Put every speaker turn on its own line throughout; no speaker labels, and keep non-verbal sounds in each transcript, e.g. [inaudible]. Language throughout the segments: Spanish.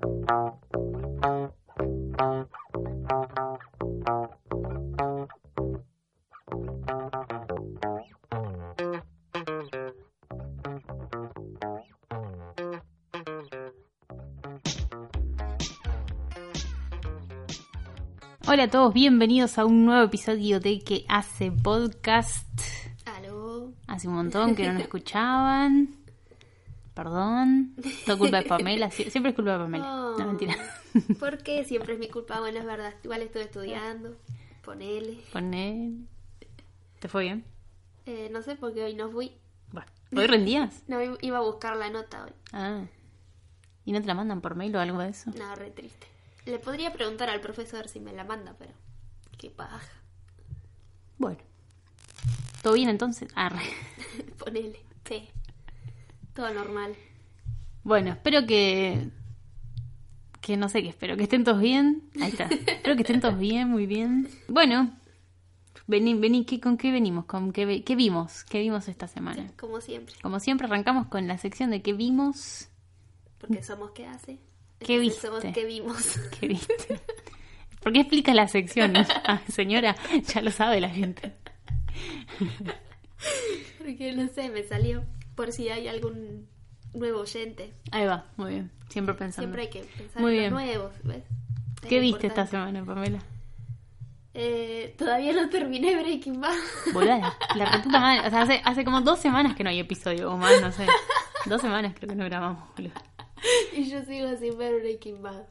Hola a todos, bienvenidos a un nuevo episodio de Que hace podcast.
Aló.
Hace un montón que no [laughs] escuchaban. Perdón. Todo culpa de Pamela. Sie- Siempre es culpa de Pamela. No,
Oh.
mentira.
¿Por qué siempre es mi culpa? Bueno, es verdad. Igual estuve estudiando. Ponele.
Poné. ¿Te fue bien?
Eh, no sé por qué hoy no fui.
Bueno. ¿Hoy rendías? [laughs]
No iba a buscar la nota hoy.
Ah. ¿Y no te la mandan por mail o algo de eso?
No, re triste. Le podría preguntar al profesor si me la manda, pero. Qué paja.
Bueno. ¿Todo bien entonces? Ah, re. [laughs]
Ponele. Sí. Todo normal.
Bueno, espero que. Que no sé qué espero, que estén todos bien. Ahí está. espero que estén todos bien, muy bien. Bueno, vení, vení, ¿qué, ¿con qué venimos? ¿Con qué, qué vimos? ¿Qué vimos esta semana?
Como siempre.
Como siempre, arrancamos con la sección de qué vimos.
Porque somos qué hace.
¿Qué viste?
Somos qué vimos.
¿Qué viste? ¿Por qué explicas la sección? [laughs] Ah, señora, ya lo sabe la gente.
Porque no sé, me salió. Por si hay algún nuevo oyente.
Ahí va, muy bien. Siempre pensando.
Siempre hay que pensar
Muy
en
bien.
los nuevos, ¿ves? Es
¿Qué viste esta semana, Pamela?
Eh, todavía no terminé Breaking Bad. [laughs]
Boluda, la reputa madre. O sea, hace, hace como dos semanas que no hay episodio, o más, no sé. Dos semanas creo que no grabamos, boludo.
y yo sigo sin ver Breaking Bad.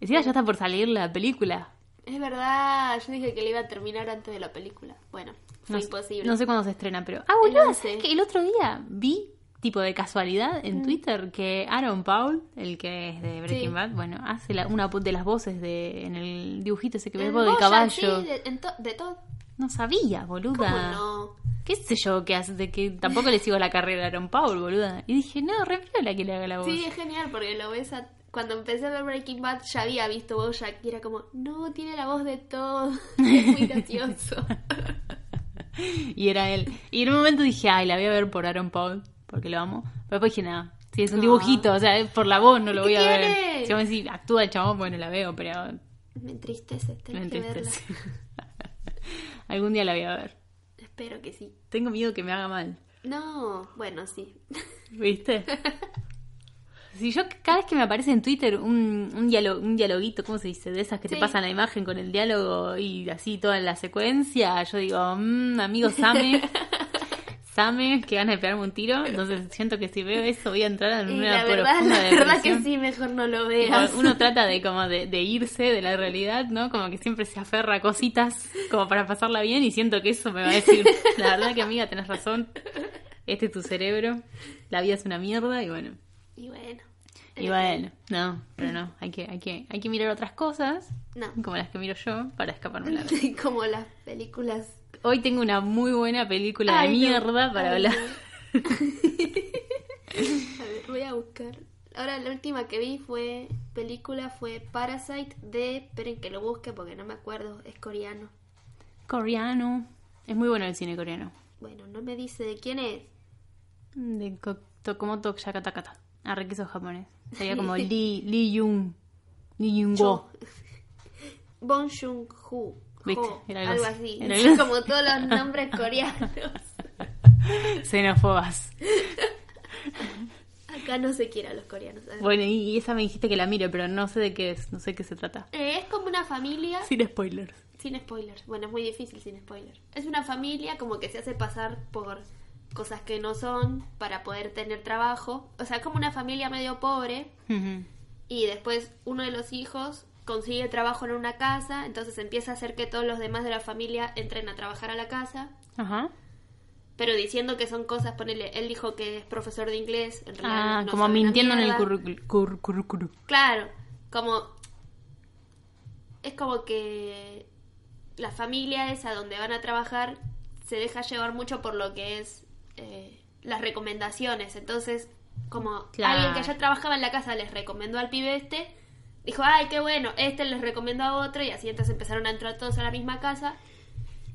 Decía, ya está por salir la película.
Es verdad, yo dije que le iba a terminar antes de la película. Bueno, fue
No sé-
imposible.
No sé cuándo se estrena, pero. Ah,
El
boludo,
11.
¿sabes qué? El otro día vi, tipo de casualidad, en Twitter, que Aaron Paul, el que es de Breaking
Sí.
Bad, bueno, hace la- una de las voces de en el dibujito ese que ves vos del caballo.
Sí, de, to- de todo.
No sabía, boluda.
¿Cómo no?
¿Qué sé yo que hace? De que tampoco le sigo la carrera a Aaron Paul, boluda. Y dije, no, re la que le haga la voz.
Sí, es genial porque lo ves a... Cuando empecé a ver Breaking Bad ya había visto Bojack y era como, no, tiene la voz de todo. [laughs] Es muy gracioso. [laughs]
Y era él. Y en un momento dije, ay, la voy a ver por Aaron Paul, porque lo amo. Pero después dije, nada, si es un
No.
dibujito, o sea, es por la voz no lo
¿Qué
voy a ver.
tiene?
Si vos me decís, actúa el chabón, bueno, la veo, pero
Me entristece,
me
tenés que verla. [laughs]
Algún día la voy a ver.
Espero que sí.
Tengo miedo que me haga mal.
No, bueno, sí. [laughs]
¿Viste? Si yo cada vez que me aparece en Twitter un, un, diálogo, un dialoguito, ¿cómo se dice? De esas que te pasan la imagen con el diálogo y así toda la secuencia, yo digo, mmm, amigo Same, [laughs] Same, que gana de pegarme un tiro. Entonces siento que si veo eso voy a entrar en una
la verdad,
profunda
la verdad que sí, mejor no lo veas.
Uno [laughs] trata de como de, de irse de la realidad, ¿no? Como que siempre se aferra a cositas como para pasarla bien y siento que eso me va a decir, la verdad que amiga, tenés razón, este es tu cerebro, la vida es una mierda y bueno.
Y bueno.
Y bueno, no, pero no, hay que, hay que, hay que mirar otras cosas,
No.
como las que miro yo, para escaparme la [laughs]
Como las películas.
Hoy tengo una muy buena película
Ay,
de
no.
mierda para
Ay,
hablar.
no. [laughs] A ver, voy a buscar. Ahora la última que vi fue película fue Parasite de esperen que lo busque porque no me acuerdo, es coreano.
Coreano. Es muy bueno el cine coreano.
Bueno, no me dice de quién es.
De Ko- Tokomoto Yakatakata. Arre que eso es japonés. Sería como [laughs] Lee, Lee Jung. Lee Jung Go. [laughs]
Bong Joon Ho.
Algo
algo
así. algo. [laughs]
Como todos los nombres coreanos. [laughs]
Xenófobas. [laughs]
Acá no se quiere a los coreanos.
Bueno, y, esa me dijiste que la mire, pero no sé de qué es. No sé qué se trata.
Eh, es como una familia
Sin spoilers.
Sin spoilers. Bueno, es muy difícil sin spoilers. Es una familia como que se hace pasar por cosas que no son para poder tener trabajo. O sea, como una familia medio pobre y después uno de los hijos consigue trabajo en una casa, entonces empieza a hacer que todos los demás de la familia entren a trabajar a la casa,
Ajá.
pero diciendo que son cosas, ponele, él dijo que es profesor de inglés, en realidad
Ah,
no
como mintiendo en el currículum. Cur- currículum.
Claro, como es como que la familia esa donde van a trabajar se deja llevar mucho por lo que es eh, las recomendaciones. Entonces, como
Claro.
alguien que ya trabajaba en la casa les recomendó al pibe este, dijo, ay, qué bueno, este les recomendó a otro y así entonces empezaron a entrar todos a la misma casa.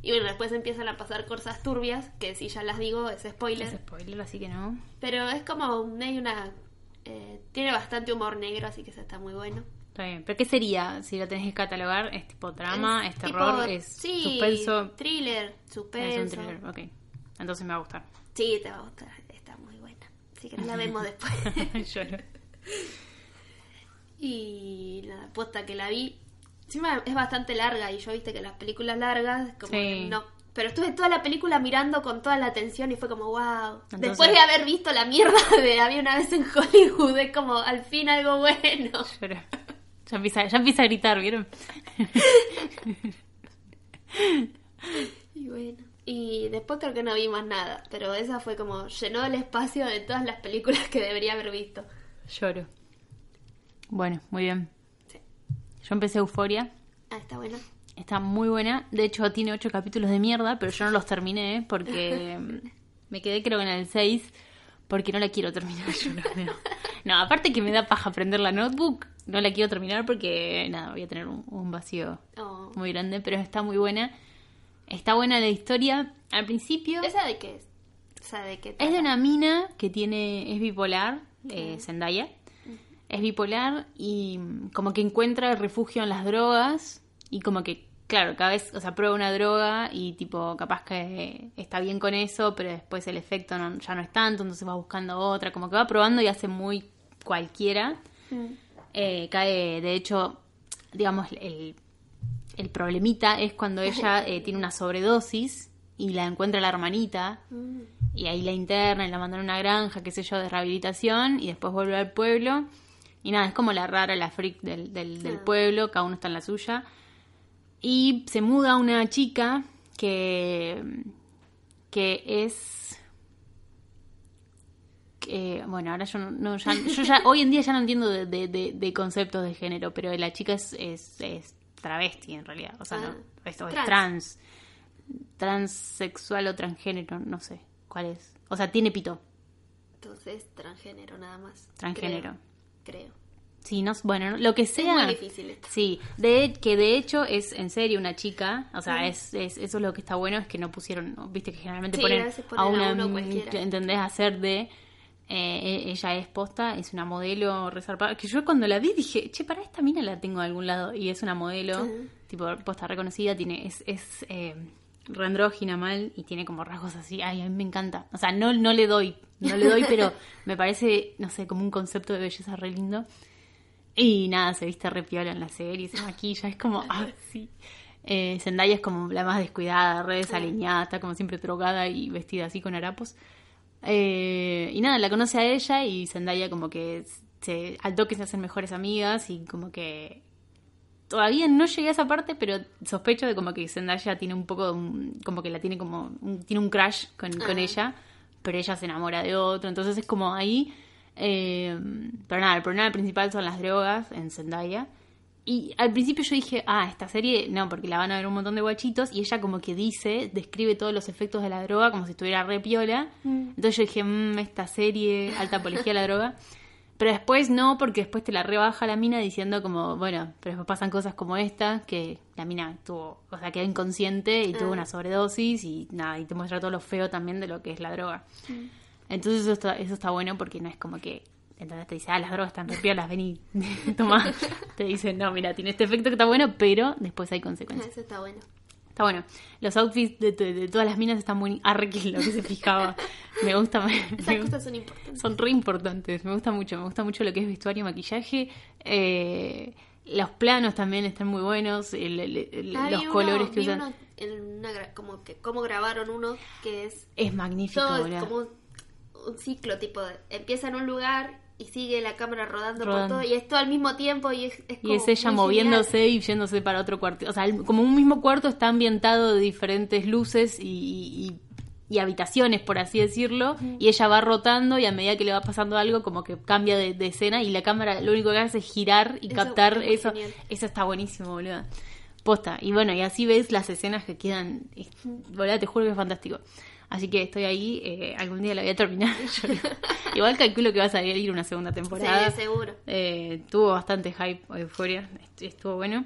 Y bueno, después empiezan a pasar cosas turbias, que si ya las digo es spoiler.
Es spoiler, así que no.
Pero es como medio una Eh, tiene bastante humor negro, así que eso está muy bueno.
Está bien. ¿Pero qué sería si lo tenés que catalogar? ¿Es tipo drama? ¿Es,
Es
terror?
tipo-
¿Es
sí,
suspenso?
Thriller,
Es
suspenso.
un thriller, ok. Entonces me va a gustar.
Sí, te va a gustar. Está muy buena. Así que la vemos [laughs] después.
Lloro.
Y la posta que la vi. Encima es bastante larga y yo viste que las películas largas, como
Sí.
que no. Pero estuve toda la película mirando con toda la atención y fue como, wow.
Entonces-
Después de haber visto la mierda [laughs] de Había una vez en Hollywood, es como al fin algo bueno. [laughs]
Lloro. Ya empieza, ya empieza a gritar, ¿vieron? [laughs]
Y bueno. Y después creo que no vi más nada, pero esa fue como llenó el espacio de todas las películas que debería haber visto.
Lloro. Bueno, muy bien.
Sí.
Yo empecé Euforia.
Ah, está buena.
Está muy buena. De hecho, tiene ocho capítulos de mierda, pero yo no los terminé ¿eh? porque [laughs] me quedé creo que en el 6 porque no la quiero terminar. Yo no, no. No, aparte que me da paja aprender la notebook, no la quiero terminar porque, nada, voy a tener un, un vacío
Oh.
muy grande, pero está muy buena. Está buena la historia. Al principio
¿Esa de qué es? O sea, de qué
es de una mina que tiene es bipolar, eh, Zendaya. Es bipolar y como que encuentra refugio en las drogas y como que, claro, cada vez, o sea, prueba una droga y tipo, capaz que está bien con eso, pero después el efecto no- ya no es tanto, entonces va buscando otra, como que va probando y hace muy cualquiera.
Mm.
Eh, cae, de hecho, digamos, el, el problemita es cuando ella [laughs] eh, tiene una sobredosis y la encuentra la hermanita
Mm.
y ahí la interna y la mandan a una granja, qué sé yo, de rehabilitación y después vuelve al pueblo. Y nada, es como la rara, la freak del, del, del
Ah.
pueblo, cada uno está en la suya. Y se muda una chica que, que es... que, bueno, ahora yo no, ya, yo ya [laughs] hoy en día ya no entiendo de, de- de- de conceptos de género, pero la chica es, es, es travesti en realidad, o sea,
Ah,
no, esto es
trans.
trans, transexual o transgénero, no sé cuál es, o sea, tiene pito,
Entonces, transgénero nada más.
Transgénero.
Creo. Creo.
sí, no, bueno, lo que sea,
muy difícil esto.
sí, de que de hecho es en serio una chica, o sea, es, es- eso es lo que está bueno es que no pusieron, viste que generalmente
Sí, a
ponen a
a
una,
uno cualquiera.
¿entendés? hacer de eh, e- ella es posta, es una modelo resarpada. Que yo cuando la vi dije, che, para esta mina la tengo de algún lado. Y es una modelo, tipo posta reconocida, tiene, es, es eh, reandrógina mal y tiene como rasgos así. Ay, a mí me encanta. O sea, no, no le doy, no le doy, pero [laughs] me parece, no sé, como un concepto de belleza re lindo. Y nada, se viste re piola en la serie, se maquilla, es como, ah, sí. Eh, Zendaya es como la más descuidada, re desaliñada, está como siempre drogada y vestida así con harapos. Eh, y nada, la conoce a ella y Zendaya como que se, al toque se hacen mejores amigas y como que todavía no llegué a esa parte, pero sospecho de como que Zendaya tiene un poco, como que la tiene como, un- tiene un crush con, con ella, pero ella se enamora de otro, entonces es como ahí, eh, pero nada, el problema principal son las drogas en Zendaya. Y al principio yo dije, ah, esta serie, no, porque la van a ver un montón de guachitos, y ella como que dice, describe todos los efectos de la droga como si estuviera re piola. Entonces yo dije, mmm, esta serie, alta apología a la droga. Pero después no, porque después te la rebaja la mina diciendo como, bueno, pero después pasan cosas como esta, que la mina tuvo, o sea, quedó inconsciente y tuvo
Ah.
una sobredosis y nada, y te muestra todo lo feo también de lo que es la droga. Entonces eso está, eso está bueno porque no es como que, entonces te dice, ah, las drogas están piolas, vení, [laughs] toma. [laughs] te dicen, no, mira, tiene este efecto que está bueno, pero después hay consecuencias.
Eso está bueno.
Está bueno. Los outfits de, de- de todas las minas están muy arre que lo que se fijaba. Me gusta. me-
Esas
me-
cosas son importantes.
son re importantes. Me gusta mucho. Me gusta mucho lo que es vestuario, maquillaje. Eh, los planos también están muy buenos. el- el- el-
Ah,
los
uno-
colores que usan.
uno en una gra- como que cómo grabaron uno que es
Es magnífico,
todo es como un, un ciclo tipo de- empieza en un lugar y sigue la cámara rodando,
Rodando.
por todo y es todo al mismo tiempo y es, es
Y
como
es ella moviéndose
genial.
y yéndose para otro cuarto. O sea, el- como un mismo cuarto está ambientado de diferentes luces y, y- y habitaciones, por así decirlo. Y ella va rotando y a medida que le va pasando algo, como que cambia de, de escena y la cámara lo único que hace es girar y
Eso
captar
es
eso.
genial.
Eso está buenísimo, boludo. Posta. Y bueno, y así ves las escenas que quedan. Boludo, te juro que es fantástico. Así que estoy ahí, eh, algún día la voy a terminar. Yo- [laughs] Igual calculo que va a salir una segunda temporada.
Sí, seguro.
Eh, tuvo bastante hype euforia, est- estuvo bueno.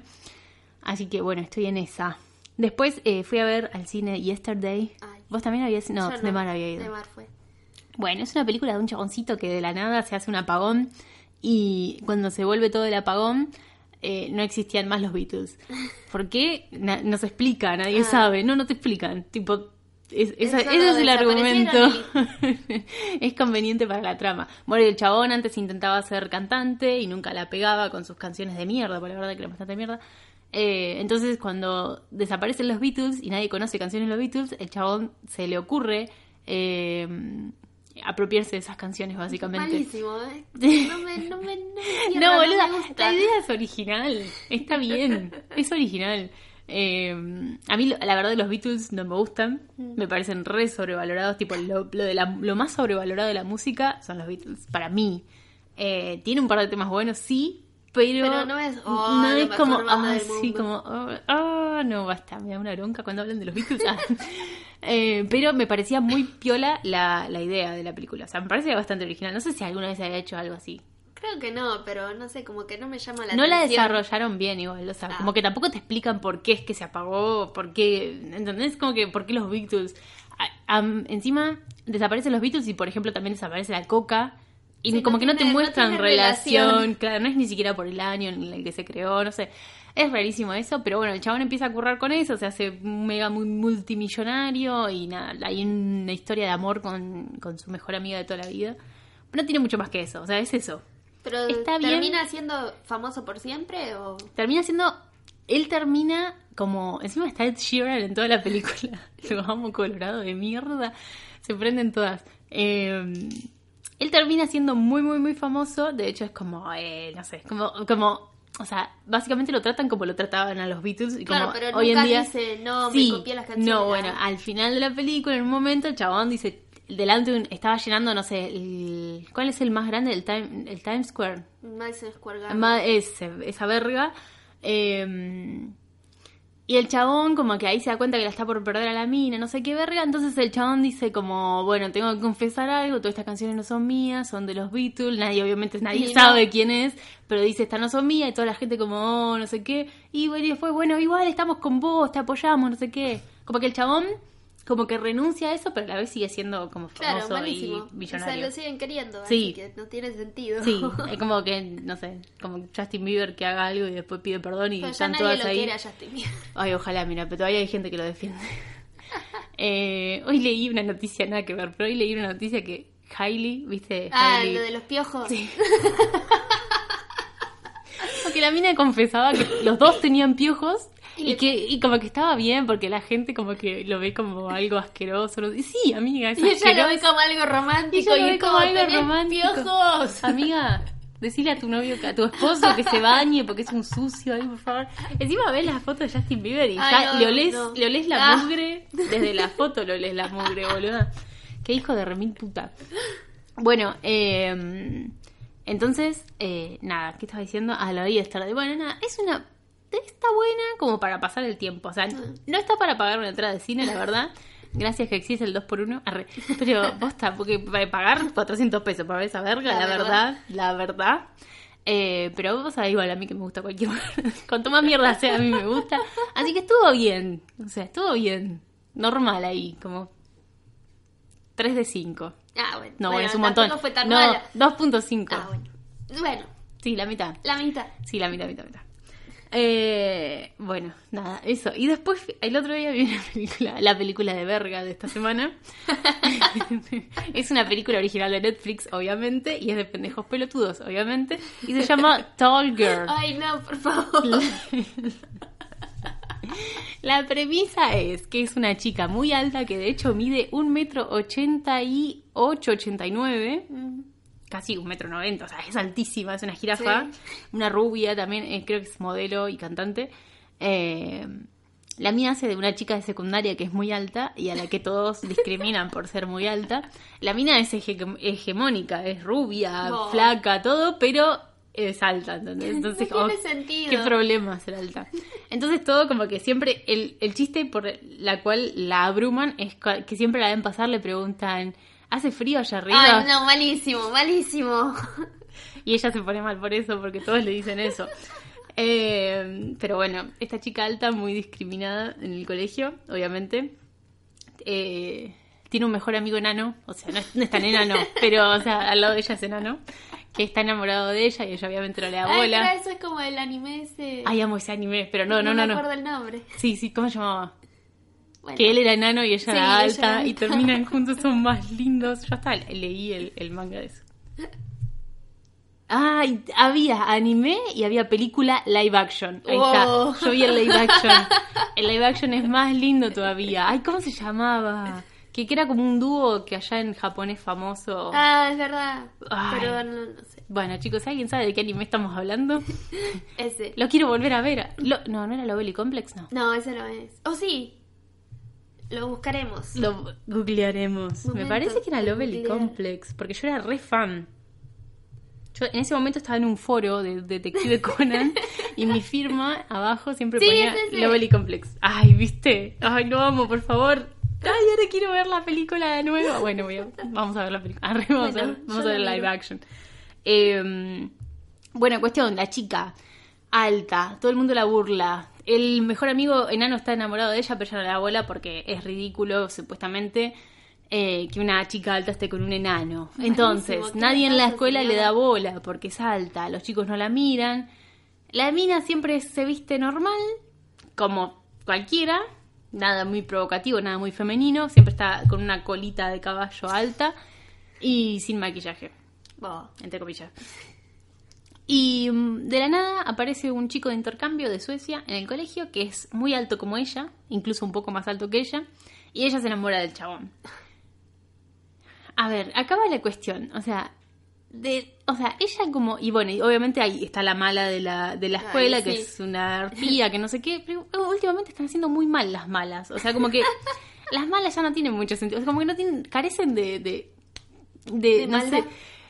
Así que bueno, estoy en esa. Después eh, fui a ver al cine Yesterday.
Ay.
¿Vos también habías No, de Mar había ido.
De Mar fue.
Bueno, es una película de un chaboncito que de la nada se hace un apagón y cuando se vuelve todo el apagón eh, no existían más los Beatles. [laughs] ¿Por qué? Na- no se explica, nadie
Ah.
sabe. No, no te explican. Tipo, es- esa- ese es el argumento. [laughs] es conveniente para la trama. Bueno, el chabón antes intentaba ser cantante y nunca la pegaba con sus canciones de mierda, por la verdad que era bastante mierda. Eh, entonces, cuando desaparecen los Beatles y nadie conoce canciones de los Beatles, el chabón se le ocurre eh, apropiarse de esas canciones, básicamente.
Malísimo, ¿eh? [laughs] No me, no me, no me
No,
no
boluda,
me gusta.
la idea es original. Está bien, es original. Eh, a mí, la verdad, los Beatles no me gustan.
Mm.
Me parecen re sobrevalorados. Tipo, lo, lo de la- lo más sobrevalorado de la música son los Beatles. Para mí. Eh, tiene un par de temas buenos, sí. Pero,
Pero no es, oh,
no es como, ah,
del
sí, como, oh, ah, no, basta, me da una bronca cuando hablan de los Beatles. Ah. [laughs] Eh, pero me parecía muy piola la, la idea de la película. O sea, me parecía bastante original. No sé si alguna vez había hecho algo así.
Creo que no, pero no sé, como que no me llama la
no la
atención.
desarrollaron bien igual, o sea,
Ah.
como que tampoco te explican por qué es que se apagó, por qué, ¿entendés? Como que por qué los Beatles. A- encima desaparecen los Beatles y por ejemplo también desaparece la coca y
Sí,
como
no
que no te
tiene- no
muestran relación,
relación.
claro, no es ni siquiera por el año en el que se creó, no sé. Es rarísimo eso, pero bueno, el chabón empieza a currar con eso, se hace mega muy multimillonario y nada, hay una historia de amor con, con su mejor amiga de toda la vida. Pero no tiene mucho más que eso, o sea, es eso.
Pero
Está bien.
termina siendo famoso por siempre o
termina siendo. Él termina como. Encima está Ed Sheeran en toda la película. [laughs] Lo amo colorado de mierda. Se prenden todas. Eh, él termina siendo muy, muy, muy famoso. De hecho, es como. eh, no sé. Como. como o sea, básicamente lo tratan como lo trataban a los Beatles. Y
Claro,
como
pero
hoy
nunca
en día.
dice, "No, me copié las canciones".
No, bueno, al final de la película, en un momento, el chabón dice. Delante estaba llenando, no sé, el, ¿cuál es el más grande? El, time, el Times Square.
Madison Square Garden.
Ma- ese, esa verga. eh, y el chabón como que ahí se da cuenta que la está por perder a la mina, no sé qué verga. Entonces el chabón dice como, bueno, tengo que confesar algo, todas estas canciones no son mías, son de los Beatles, nadie, obviamente nadie
no.
sabe quién es, pero dice, estas no son mías, y toda la gente como, oh, no sé qué. Y bueno, y después, bueno, igual estamos con vos, te apoyamos, no sé qué. Como que el chabón como que renuncia a eso, pero a la vez sigue siendo como
Claro,
famoso y
malísimo. O sea,
millonario.
lo siguen queriendo,
Sí.
así que no tiene sentido.
Sí, [laughs] es como que, no sé, como Justin Bieber que haga algo y después pide perdón y
Pero ya
están
nadie
todas
lo
ahí.
quiere a Justin Bieber. [laughs]
Ay, ojalá, mira, pero todavía hay gente que lo defiende. [laughs] Eh, hoy leí una noticia, nada que ver, pero hoy leí una noticia que Hailey, ¿viste?
Ah,
Hailey,
lo de los piojos.
Porque la mina confesaba que los dos tenían piojos
Y
y, que y como que estaba bien porque la gente como que lo ve como algo asqueroso. Y sí, amiga, es
Y ella lo ve como algo romántico.
Y ella lo
y
ve como algo
"Tenés
romántico".
piojos. [laughs]
Amiga, decile a tu novio, a tu esposo que se bañe porque es un sucio ahí, por favor. Encima ves las fotos de Justin Bieber y
Ay,
ya
no,
le, olés,
no.
le olés la
Ah.
mugre. Desde la foto le olés la mugre, boluda. Qué hijo de remil puta. Bueno, eh, entonces, eh, nada, ¿qué estaba diciendo? Ah, lo de estar de Bueno, nada, es una. Está buena como para pasar el tiempo. O sea, no está para pagar una entrada de cine, la verdad. Gracias que existe el 2x1. Arre. Pero posta, porque para pagar 400 pesos para ver esa verga,
La
la,
verdad.
verdad, la verdad. Eh, pero vos sabés igual a mí que me gusta cualquier [laughs] Cuanto más mierda sea, a mí me gusta. Así que estuvo bien. O sea, estuvo bien. Normal ahí, como 3 de 5.
Ah, bueno.
No, bueno, es un montón. no,
mala.
2.5.
Ah, bueno. Bueno,
Sí, la mitad.
la mitad.
Sí, la mitad, mitad, mitad. Eh, bueno, nada, eso. Y después, el otro día vi una [laughs] película, la película de verga de esta semana. [laughs] es una película original de Netflix, obviamente, y es de pendejos pelotudos, obviamente. Y se llama Tall Girl.
Ay, no, por favor.
La premisa es que es una chica muy alta que de hecho mide un metro ochenta y ocho, ochenta y nueve, casi un metro noventa, o sea, es altísima, es una jirafa,
Sí.
una rubia también, eh, creo que es modelo y cantante. Eh, la mía hace de una chica de secundaria que es muy alta y a la que todos discriminan por ser muy alta. La mina es hege- hegemónica, es rubia, flaca, todo, pero es alta, ¿entendés? [laughs] Entonces,
No tiene
oh,
sentido.
qué problema ser alta. Entonces todo como que siempre, el, el chiste por la cual la abruman es que siempre la ven pasar, le preguntan, ¿hace frío allá arriba?
Ay, no, malísimo, malísimo.
Y ella se pone mal por eso, porque todos le dicen eso. [laughs] Eh, pero bueno, esta chica alta, muy discriminada en el colegio, obviamente. Eh, tiene un mejor amigo enano, o sea, no es, no es tan enano, [laughs] pero, o sea, al lado de ella es enano, que está enamorado de ella y ella obviamente no le da
Ay,
bola.
pero eso es como el anime ese.
Ay, amo ese anime, pero no, no, no,
me
no.
acuerdo el nombre.
Sí, sí, ¿cómo se llamaba?
Bueno,
Que él era enano y ella
Sí,
era
ella
alta
era
y
alta.
terminan [laughs] juntos, son más lindos. Yo hasta leí el, el manga de eso. Ay, había anime y había película live action. Ahí está. Yo vi el live action. [laughs] El live action es más lindo todavía. Ay, ¿cómo se llamaba? Que, que era como un dúo que allá en Japón es famoso.
Ah, es verdad.
Ay.
Pero no, no sé.
Bueno, chicos, ¿alguien sabe de qué anime estamos hablando? [laughs]
Ese.
Lo quiero volver a ver. Lo- no, no era Lovely Complex, no.
No, ese no es. Oh, sí. Lo buscaremos.
Lo googlearemos. Me parece que era Lovely. Complex, porque yo era re fan. Yo en ese momento estaba en un foro de Detective [laughs] Conan y mi firma abajo siempre
Sí,
ponía
ese.
Lovely Complex. Ay, ¿viste? Ay, no amo, por favor. Ay, ahora quiero ver la película de nuevo. Bueno, voy a- vamos a ver la película. Arre, vamos,
Bueno,
a, ver- vamos a ver live action. Eh, bueno, cuestión, la chica alta, todo el mundo la burla. El mejor amigo enano está enamorado de ella, pero ella no le da bola porque es ridículo, supuestamente, eh, que una chica alta esté con un enano. Entonces,
¿qué
nadie en la escuela le da bola porque es alta, los chicos no la miran. La mina siempre se viste normal, como cualquiera, nada muy provocativo, nada muy femenino, siempre está con una colita de caballo alta y sin maquillaje
Bo.
entre comillas. Y mm, de la nada aparece un chico de intercambio de Suecia en el colegio que es muy alto como ella, incluso un poco más alto que ella, y ella se enamora del chabón. A ver, acaba la cuestión, o sea, de, o sea, ella como, y bueno, y obviamente ahí está la mala de la, de la
Ay,
escuela, que es una arpía, que no sé qué, pero últimamente están haciendo muy mal las malas, o sea, como que [laughs] las malas ya no tienen mucho sentido, es como que no tienen, carecen de, de, de,
¿De
no
maldad?
sé,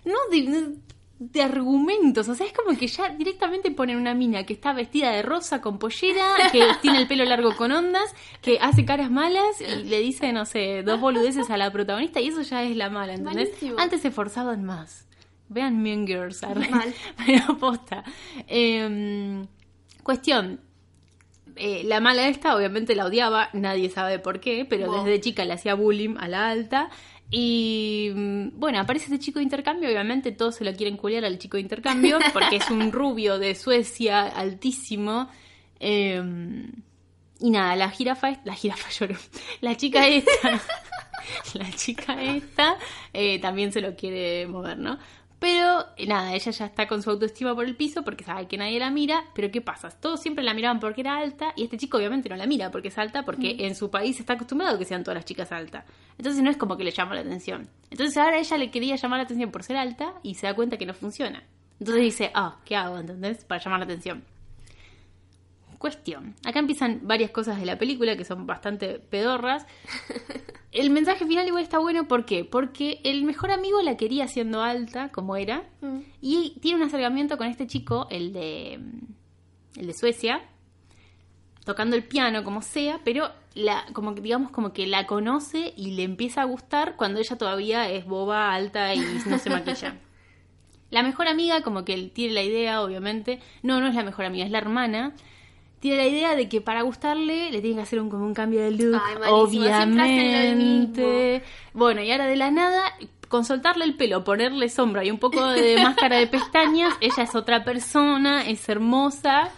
no de, de argumentos, o sea, es como que ya directamente ponen una mina que está vestida de rosa con pollera, que [laughs] tiene el pelo largo con ondas, que hace caras malas y le dice, no sé, dos boludeces a la protagonista y eso ya es la mala, ¿entendés?
Malísimo.
Antes se esforzaban más. Vean Mean Girls.
Mal. [laughs]
pero posta. Em, cuestión, eh, la mala esta obviamente la odiaba, nadie sabe por qué, pero
Wow.
desde chica le hacía bullying a la alta. Y mm, bueno, aparece este chico de intercambio, obviamente todos se lo quieren culiar al chico de intercambio, [laughs] porque es un rubio de Suecia, altísimo. Eh, y nada, la jirafa, la jirafa lloró, la chica esta, [laughs] la chica esta eh, también se lo quiere mover, ¿no? Pero eh, nada, ella ya está con su autoestima por el piso porque sabe que nadie la mira, pero ¿qué pasa? Todos siempre la miraban porque era alta y este chico obviamente no la mira porque es alta porque en su país está acostumbrado a que sean todas las chicas altas. Entonces no es como que le llama la atención. Entonces ahora ella le quería llamar la atención por ser alta y se da cuenta que no funciona. Entonces dice, ah, ¿qué hago? ¿Entendés? Para llamar la atención. Cuestión. Acá empiezan varias cosas de la película que son bastante pedorras. El mensaje final igual está bueno, ¿por qué? Porque el mejor amigo la quería siendo alta, como era,
Mm.
y tiene un acercamiento con este chico, el de, el de Suecia, tocando el piano como sea, pero la, como que digamos como que la conoce y le empieza a gustar cuando ella todavía es boba, alta y no se maquilla. La mejor amiga, como que él tiene la idea, obviamente. No, no es la mejor amiga, es la hermana. Tiene la idea de que para gustarle le tiene que hacer un, como un cambio de look,
Ay,
obviamente. Bueno, y ahora de la nada, con soltarle el pelo, ponerle sombra y un poco de máscara de pestañas, ella es otra persona, es hermosa.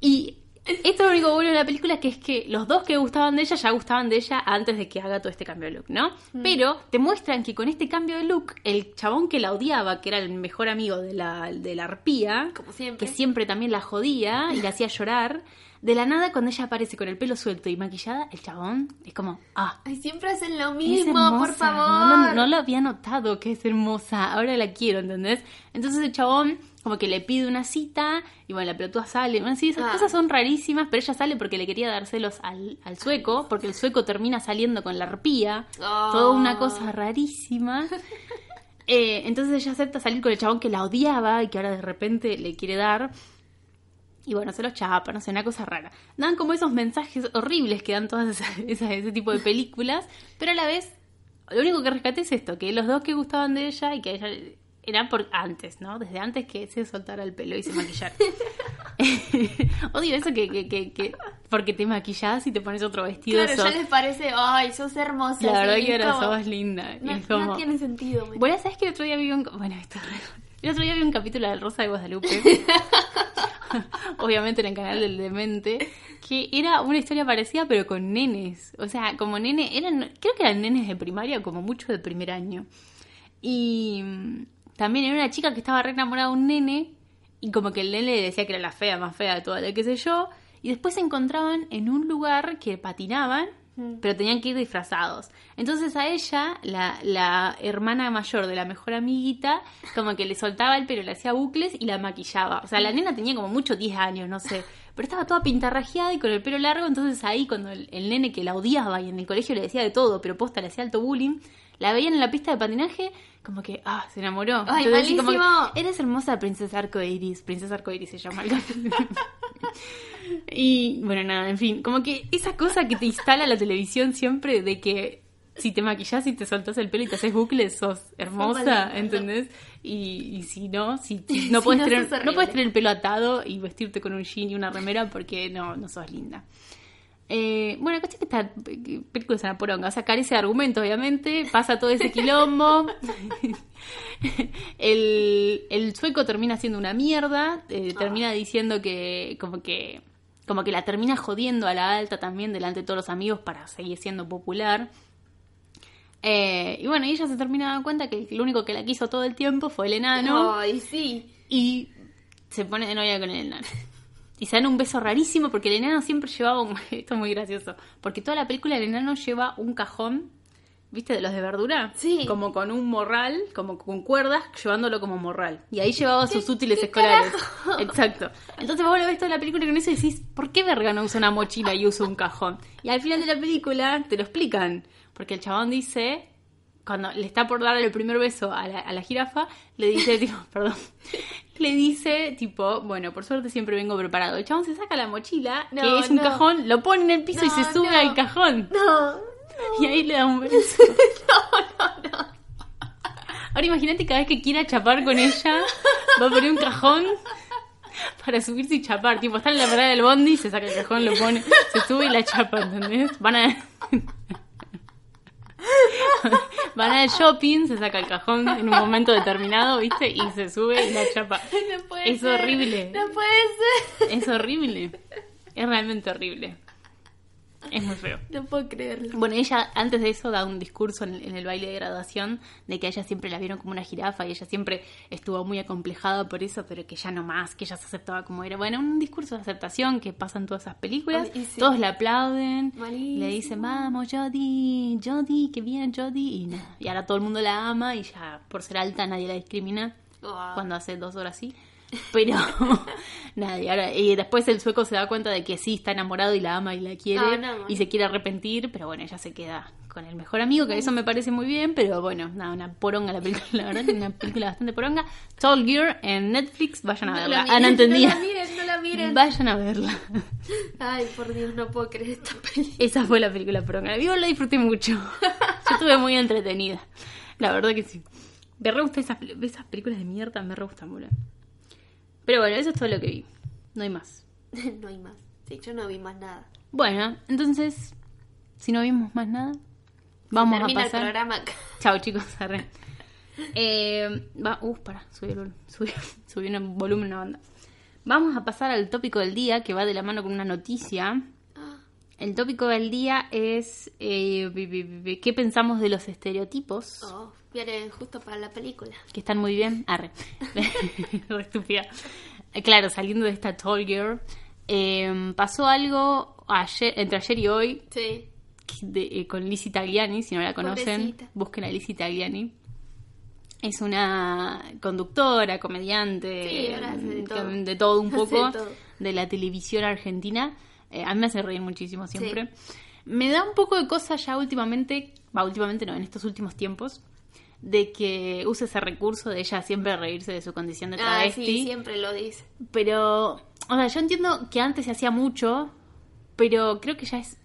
Y esto es lo único bueno de la película, que es que los dos que gustaban de ella ya gustaban de ella antes de que haga todo este cambio de look, ¿no? Pero te muestran que con este cambio de look, el chabón que la odiaba, que era el mejor amigo de la, de la arpía,
Como siempre.
que siempre también la jodía y la hacía llorar, de la nada cuando ella aparece con el pelo suelto y maquillada, el chabón es como, ah,
Ay, siempre hacen lo mismo,
hermosa.
por favor.
No, no lo había notado que es hermosa. Ahora la quiero, ¿entendés? Entonces el chabón como que le pide una cita y bueno, la pelotuda sale. Bueno, sí, esas
Ah.
cosas son rarísimas, pero ella sale porque le quería dar celos al, al sueco, porque el sueco termina saliendo con la arpía.
Oh.
Toda una cosa rarísima. [laughs] Eh, entonces ella acepta salir con el chabón que la odiaba y que ahora de repente le quiere dar. Y bueno, se los chapa, no sé, una cosa rara. Dan como esos mensajes horribles que dan todas esas, [laughs] esas- ese tipo de películas, pero a la vez, lo único que rescaté es esto, que los dos que gustaban de ella y que a ella eran por antes, ¿no? Desde antes que se soltara el pelo y se maquillara. [laughs] [laughs] Odio eso que, que, que, que porque te maquillas y te pones otro vestido.
Claro,
sos-
ya les parece, ay, sos hermosa.
La verdad que ahora
como-
sos linda.
No,
es como...
no tiene sentido. me-
Bueno, ¿sabes que el otro día vi un... Bueno, esto El otro día vi un capítulo de Rosa de Guadalupe. [laughs] Obviamente en el canal del Demente. Que era una historia parecida, pero con nenes. O sea, como nene... Eran, creo que eran nenes de primaria, como mucho de primer año. Y también era una chica que estaba re enamorada de un nene. Y como que el nene le decía que era la fea, más fea de toda la que sé yo. Y después se encontraban en un lugar que patinaban,
Mm.
pero tenían que ir disfrazados. Entonces a ella, la, la hermana mayor de la mejor amiguita, como que le soltaba el pelo, le hacía bucles y la maquillaba. O sea, la nena tenía como mucho 10 años, no sé. Pero estaba toda pintarrajeada y con el pelo largo. Entonces ahí, cuando el, el nene que la odiaba y en el colegio le decía de todo, pero posta le hacía alto bullying, la veían en la pista de patinaje, como que, ah, se enamoró.
Ay,
Entonces, así como que,
malísimo.
Eres hermosa, princesa arcoiris. Princesa arcoiris se llama el capítulo. [laughs] [laughs] Y bueno, nada, en fin, como que esa cosa que te instala la televisión siempre de que si te maquillas y te soltas el pelo y te haces bucles, sos hermosa, ¿entendés? Y, y si no, si, [laughs] si no,
Si
puedes
no,
tener, no puedes tener el pelo atado y vestirte con un jean y una remera porque no, no sos linda. Eh, bueno, es que esta película es una poronga, o sea, carece de argumento, obviamente, pasa todo ese quilombo. [laughs] el, el sueco termina siendo una mierda, eh, termina diciendo que como que como que la termina jodiendo a la alta también delante de todos los amigos para seguir siendo popular. Eh, y bueno, ella se termina dando cuenta que lo único que la quiso todo el tiempo fue el enano
Ay, sí.
y se pone de novia con el enano. Y se dan un beso rarísimo porque el enano siempre llevaba un... [laughs] Esto es muy gracioso. Porque toda la película el enano lleva un cajón, ¿viste? De los de verdura.
Sí.
Como con un morral, como con cuerdas, llevándolo como morral. Y ahí llevaba sus útiles escolares. Exacto. Entonces vos lo ves toda la película con eso y decís, ¿por qué verga no usa una mochila y usa un cajón? Y al final de la película te lo explican. Porque el chabón dice, cuando le está por dar el primer beso a la, a la jirafa, le dice, [laughs] tipo, perdón, le dice, tipo, bueno, por suerte siempre vengo preparado. El chabón se saca la mochila,
No,
que es un
no.
cajón, lo pone en el piso y
No,
se sube
no.
al cajón.
No. [laughs]
Y ahí le da un beso. [laughs] Ahora imagínate cada vez que quiera chapar con ella, va a poner un cajón para subirse y chapar. Tipo, está en la parada del bondi, se saca el cajón, lo pone, se sube y la chapa, ¿entendés? Van a... [laughs] Van al shopping, se saca el cajón en un momento determinado, ¿viste? Y se sube y la chapa. [laughs]
No puede
Es
ser.
horrible.
No puede ser.
Es horrible. Es realmente horrible. Es muy feo. [laughs]
No puedo creerlo.
Bueno, ella antes de eso da un discurso en, en el baile de graduación de que a ella siempre la vieron como una jirafa y ella siempre estuvo muy acomplejada por eso, pero que ya no más, que ella se aceptaba como era. Bueno, un discurso de aceptación que pasa en todas esas películas.
Ay, y sí.
Todos la aplauden,
Malísimo.
le dicen, vamos, Jodie, Jodie, que bien, Jodie. Y nada, y ahora todo el mundo la ama y ya por ser alta nadie la discrimina cuando hace dos horas sí. Pero [laughs] nada, y, ahora, y después el sueco se da cuenta de que sí está enamorado y la ama y la quiere
Ah, no, no.
y se quiere arrepentir, pero bueno, ella se queda con el mejor amigo, que eso me parece muy bien, pero bueno, nada, una poronga la película, [laughs] la verdad, una película bastante poronga. Tall Gear en Netflix, vayan a verla.
la
ah, no entendía.
No la miren, no la miren.
Vayan a verla. [laughs]
Ay, por Dios, no puedo creer esta película.
Esa fue la película poronga. Yo la disfruté mucho. Yo estuve muy entretenida. La verdad que sí. Me re gustan esas, esas películas de mierda, me re gustan, boludo. Pero bueno, eso es todo lo que vi. No hay más. [laughs]
No hay más. Sí, yo no vi más nada.
Bueno, entonces, si no vimos más nada, vamos a
Termina el
pasar.
programa. [laughs]
Chao, chicos, arre. Eh, va, uh, para, subí subí, [laughs] subí un volumen una banda. Vamos a pasar al tópico del día que va de la mano con una noticia.
Ah,
El tópico del día es eh, qué pensamos de los estereotipos
Oh, justo para la película.
que están muy bien. Arre, [laughs] Re estúpida. Eh, Claro, saliendo de esta Tall Girl, eh, pasó algo ayer, entre ayer y hoy
Sí.
de- eh, con Lizzie Tagliani, si no la conocen,
Pobrecita.
busquen a Lizzie Tagliani. Es una conductora, comediante,
Sí, ahora hace de todo.
de todo un [laughs] poco,
de todo.
de la televisión argentina. Eh, a mí me hace reír muchísimo siempre. Me da un poco de cosa ya últimamente, va, últimamente no, en estos últimos tiempos, de que use ese recurso de ella siempre reírse de su condición de
Ah,
travesti.
sí, siempre lo dice.
Pero, o sea, yo entiendo que antes se hacía mucho, pero creo que ya es...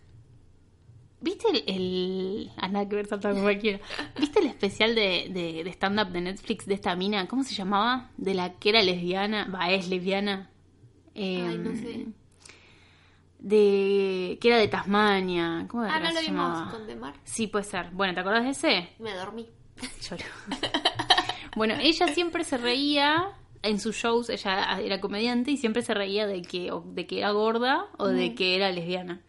¿Viste el... el... Ah, nada que ver, salta como cualquiera. [laughs] ¿Viste el especial de, de, de stand-up de Netflix de esta mina? ¿Cómo se llamaba? De la que era lesbiana. Va, es lesbiana.
Ay, no
Em,
sé.
de que era de Tasmania. ¿Cómo
Ah,
era
no lo vimos con Demar.
Sí, puede ser. Bueno, ¿te acordás de ese?
Me dormí.
Lloro. [laughs] bueno, ella siempre se reía en sus shows, ella era comediante y siempre se reía de que, o de que era gorda o de que era lesbiana.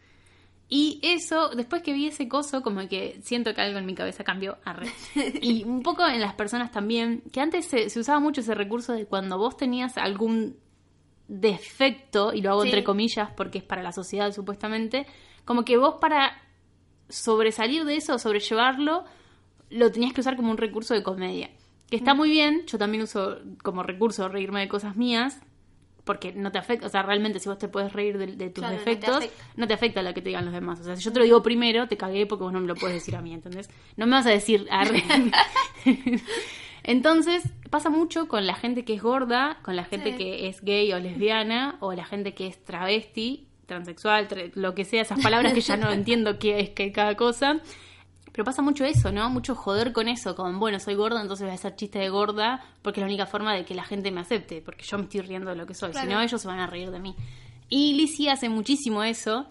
Y eso, después que vi ese coso, como que siento que algo en mi cabeza cambió. Arre. [laughs] Y un poco en las personas también, que antes se, se usaba mucho ese recurso de cuando vos tenías algún defecto, y lo hago
Sí.
entre comillas porque es para la sociedad supuestamente, como que vos para sobresalir de eso, sobrellevarlo, lo tenías que usar como un recurso de comedia. Que está muy bien, yo también uso como recurso reírme de cosas mías, porque no te afecta, o sea, realmente si vos te puedes reír de, de tus
Claro, no te
defectos,
afecta.
no te afecta lo que te digan los demás. O sea, si yo te lo digo primero, te cagué porque vos no me lo puedes decir a mí, ¿entendés? No me vas a decir, arre. [laughs] Entonces, pasa mucho con la gente que es gorda, con la gente
Sí.
que es gay o lesbiana, o la gente que es travesti, transexual, tra- lo que sea, esas palabras que ya no [laughs] entiendo qué es que cada cosa. Pero pasa mucho eso, ¿no? Mucho joder con eso, con, bueno, soy gorda, entonces voy a hacer chiste de gorda, porque es la única forma de que la gente me acepte, porque yo me estoy riendo de lo que soy,
Claro.
si no ellos se van a reír de mí. Y Lizzie hace muchísimo eso.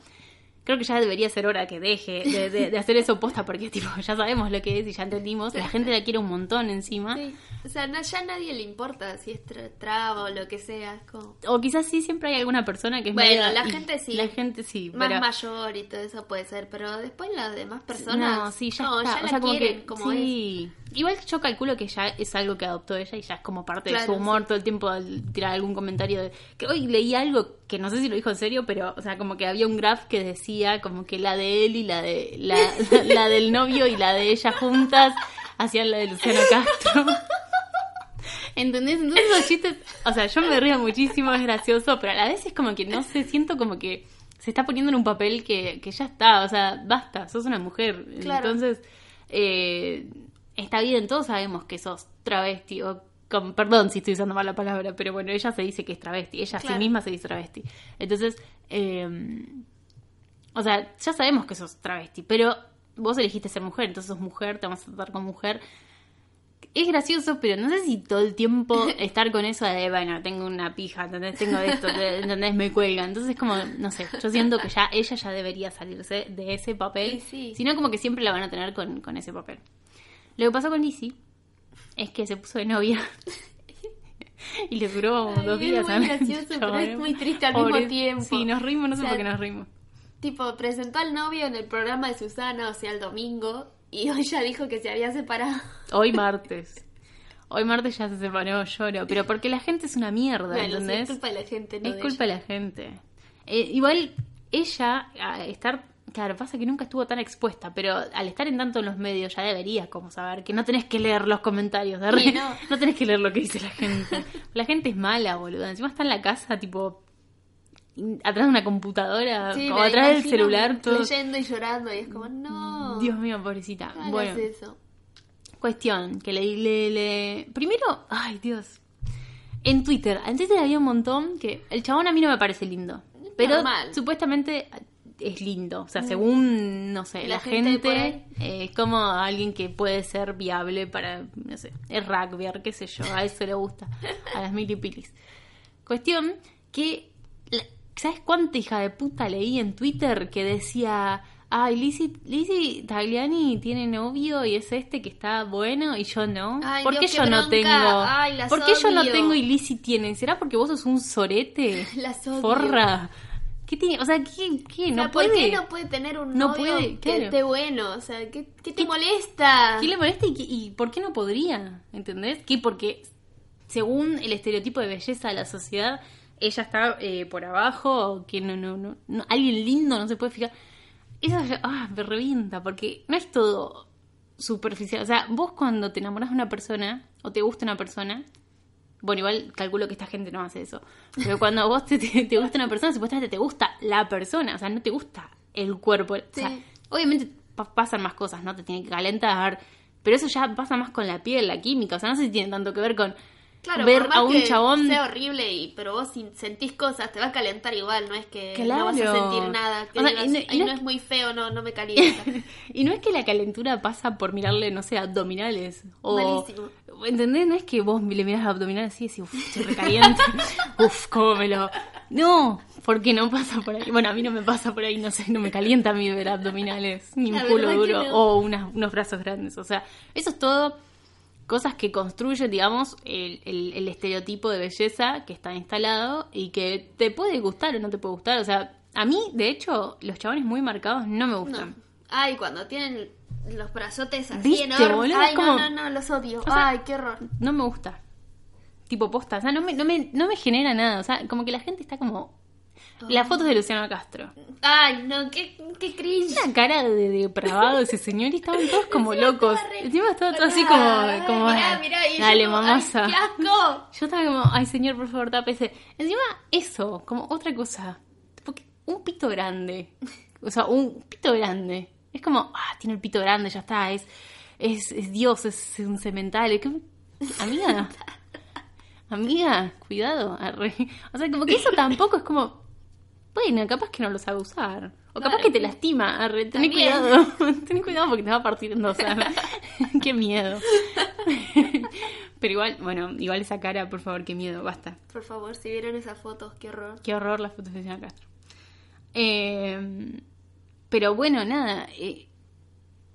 Creo que ya debería ser hora que deje de, de- de hacer eso posta, porque tipo, ya sabemos lo que es y ya entendimos. La gente la quiere un montón encima.
Sí. O sea, no- ya a nadie le importa si es tra- traba o lo que sea. como
O quizás sí siempre hay alguna persona que es
Bueno,
media-
la gente sí.
La gente sí,
más
pero-
mayor y todo eso puede ser, pero después las demás personas.
No, sí, ya
no,
está.
ya
o
la
como
quieren
que
como es.
sí. Igual yo calculo que ya es algo que adoptó ella y ya es como parte de su humor
sí.
todo el tiempo al tirar algún comentario de que hoy leí algo que no sé si lo dijo en serio, pero o sea, como que había un graph que decía como que la de él y la de la, [laughs] la del novio y la de ella juntas hacían la de Luciano Castro. ¿Entendés? Entonces esos chistes, o sea, yo me río muchísimo, es gracioso, pero a la vez es como que no sé, siento como que se está poniendo en un papel que, que ya está, o sea, basta, sos una mujer.
Claro.
Entonces, eh, está bien, todos sabemos que sos travesti, o con- perdón si estoy usando mal la palabra, pero bueno, ella se dice que es travesti, ella a sí misma se dice travesti. Entonces, eh, o sea, ya sabemos que sos travesti, pero vos elegiste ser mujer, entonces sos mujer, te vamos a tratar como mujer. Es gracioso, pero no sé si todo el tiempo [laughs] estar con eso de, bueno, tengo una pija, ¿entendés? Tengo esto, te- ¿entendés? Me cuelga. Entonces, como, no sé, yo siento que ya ella ya debería salirse de ese papel.
Sí, sí.
Si no, como que siempre la van a tener con, con ese papel. Lo que pasó con Lizzie es que se puso de novia. [laughs] y le duró
Ay,
dos
es
días.
muy
¿sabes?
gracioso, pero es muy triste al
Pobre-
mismo tiempo.
Sí, nos rimos, no sé
O sea,
por qué nos rimos.
Tipo, presentó al novio en el programa de Susana, o sea, el domingo, y [laughs] hoy ya dijo que se había separado.
Hoy martes. [laughs] Hoy martes ya se separó, lloro. Pero porque la gente es una mierda,
Bueno, sí,
¿entendés?
es culpa de la gente, no
es
de
culpa de la gente. Eh, igual, ella, a estar. Claro, pasa que nunca estuvo tan expuesta, pero al estar en tanto en los medios ya deberías como saber que no tenés que leer los comentarios de
Sí, no. [laughs]
no tenés que leer lo que dice la gente. La gente es mala, boluda. Encima está en la casa, tipo, atrás de una computadora
Sí,
atrás del celular, todo.
Leyendo y llorando, y es como, no.
Dios mío, pobrecita.
no
bueno,
eso.
Cuestión, que le, le, le- Primero, ay Dios. En Twitter, en Twitter había un montón que el chabón a mí no me parece lindo. Pero
Normal.
supuestamente es lindo. O sea, según, no sé, la,
La gente
eh, es como alguien que puede ser viable para, no sé, es rugby, qué sé yo, a eso le gusta, a las milipilis. Cuestión que, ¿sabes cuánta hija de puta leí en Twitter que decía, ay, Lizzie, Lizzie Tagliani tiene novio y es este que está bueno y yo no?
Ay,
¿Por
Dios,
qué
qué
yo no tengo?
Ay,
¿Por qué yo no tengo y Lizzie tiene? ¿Será porque vos sos un sorete? [laughs]
Las odio.
Forra. ¿Qué tiene? O sea, ¿qué? qué?
O sea,
¿No
¿por
puede?
qué no puede tener un
No
novio
puede,
que esté bueno? O sea, ¿qué, qué te molesta?
¿Qué le molesta y, qué- y por qué no podría? ¿Entendés? Que porque según el estereotipo de belleza de la sociedad, ella está eh, por abajo, o que no, no, no, no- alguien lindo no se puede fijar. Eso ah, me revienta, porque no es todo superficial. O sea, vos cuando te enamoras de una persona, o te gusta una persona, bueno, igual calculo que esta gente no hace eso. Pero [laughs] cuando vos te, te, te gusta una persona, supuestamente te gusta la persona, o sea, no te gusta el cuerpo. O sea,
Sí.
obviamente pa- pasan más cosas, ¿no? Te tiene que calentar, pero eso ya pasa más con la piel, la química, o sea, no sé si tiene tanto que ver con
Claro,
ver a un
que
chabón...
sea horrible, y, pero vos sentís cosas, te va a calentar igual, no es que
Claro.
no vas a sentir nada. Que
O sea,
digas,
y no- y
"Ay,
no
no,
es
muy feo, no, no me calienta. [laughs]
y no es que la calentura pasa por mirarle, no sé, abdominales. O,
Malísimo.
¿Entendés? No es que vos le mirás abdominales así y decís, uff, estoy recaliente. [laughs] uff, cómo me lo... No, Porque no pasa por ahí. Bueno, a mí no me pasa por ahí, no sé, no me calienta a mí ver abdominales, ni un culo duro
no.
o unas- unos brazos grandes. O sea, eso es todo cosas que construyen, digamos, el, el- el estereotipo de belleza que está instalado y que te puede gustar o no te puede gustar. O sea, a mí, de hecho, los chabones muy marcados no me
No.
gustan.
Ay, cuando tienen los brazotes así
¿Viste,
enormes. Ay,
Como-
no, no, no, los odio.
sea-
Ay, qué horror.
No me gusta. Tipo posta. O sea, no me, no me, no me genera nada. O sea, como que la gente está como... Las fotos de Luciano Castro.
Ay, no, qué, qué cringe.
Una cara de depravado ese señor y estaban todos como
Encima
locos.
estaba re-
Encima estaba todo así como... Como
mirá, mirá, y yo
dale,
como,
mamosa.
Ay, qué asco.
Yo estaba como, ay señor, por favor, tápese. Encima, eso, como otra cosa. Porque un pito grande. O sea, un pito grande. Es como, ah, tiene el pito grande, ya está, es, es, es Dios, es un cemental. Es que- Amiga, [laughs] amiga, cuidado. arre. O sea, como que eso tampoco es como, bueno, capaz que no lo sabe usar. O capaz
Claro.
que te lastima, arre. Tené
También.
cuidado. [laughs] Tené cuidado porque te va a partir en dos. [laughs] Qué miedo. [laughs] Pero igual, bueno, igual esa cara, por favor, qué miedo, basta.
Por favor, si vieron esas fotos, qué horror.
Qué horror las fotos de Luciano Castro. Eh, pero bueno, nada. eh,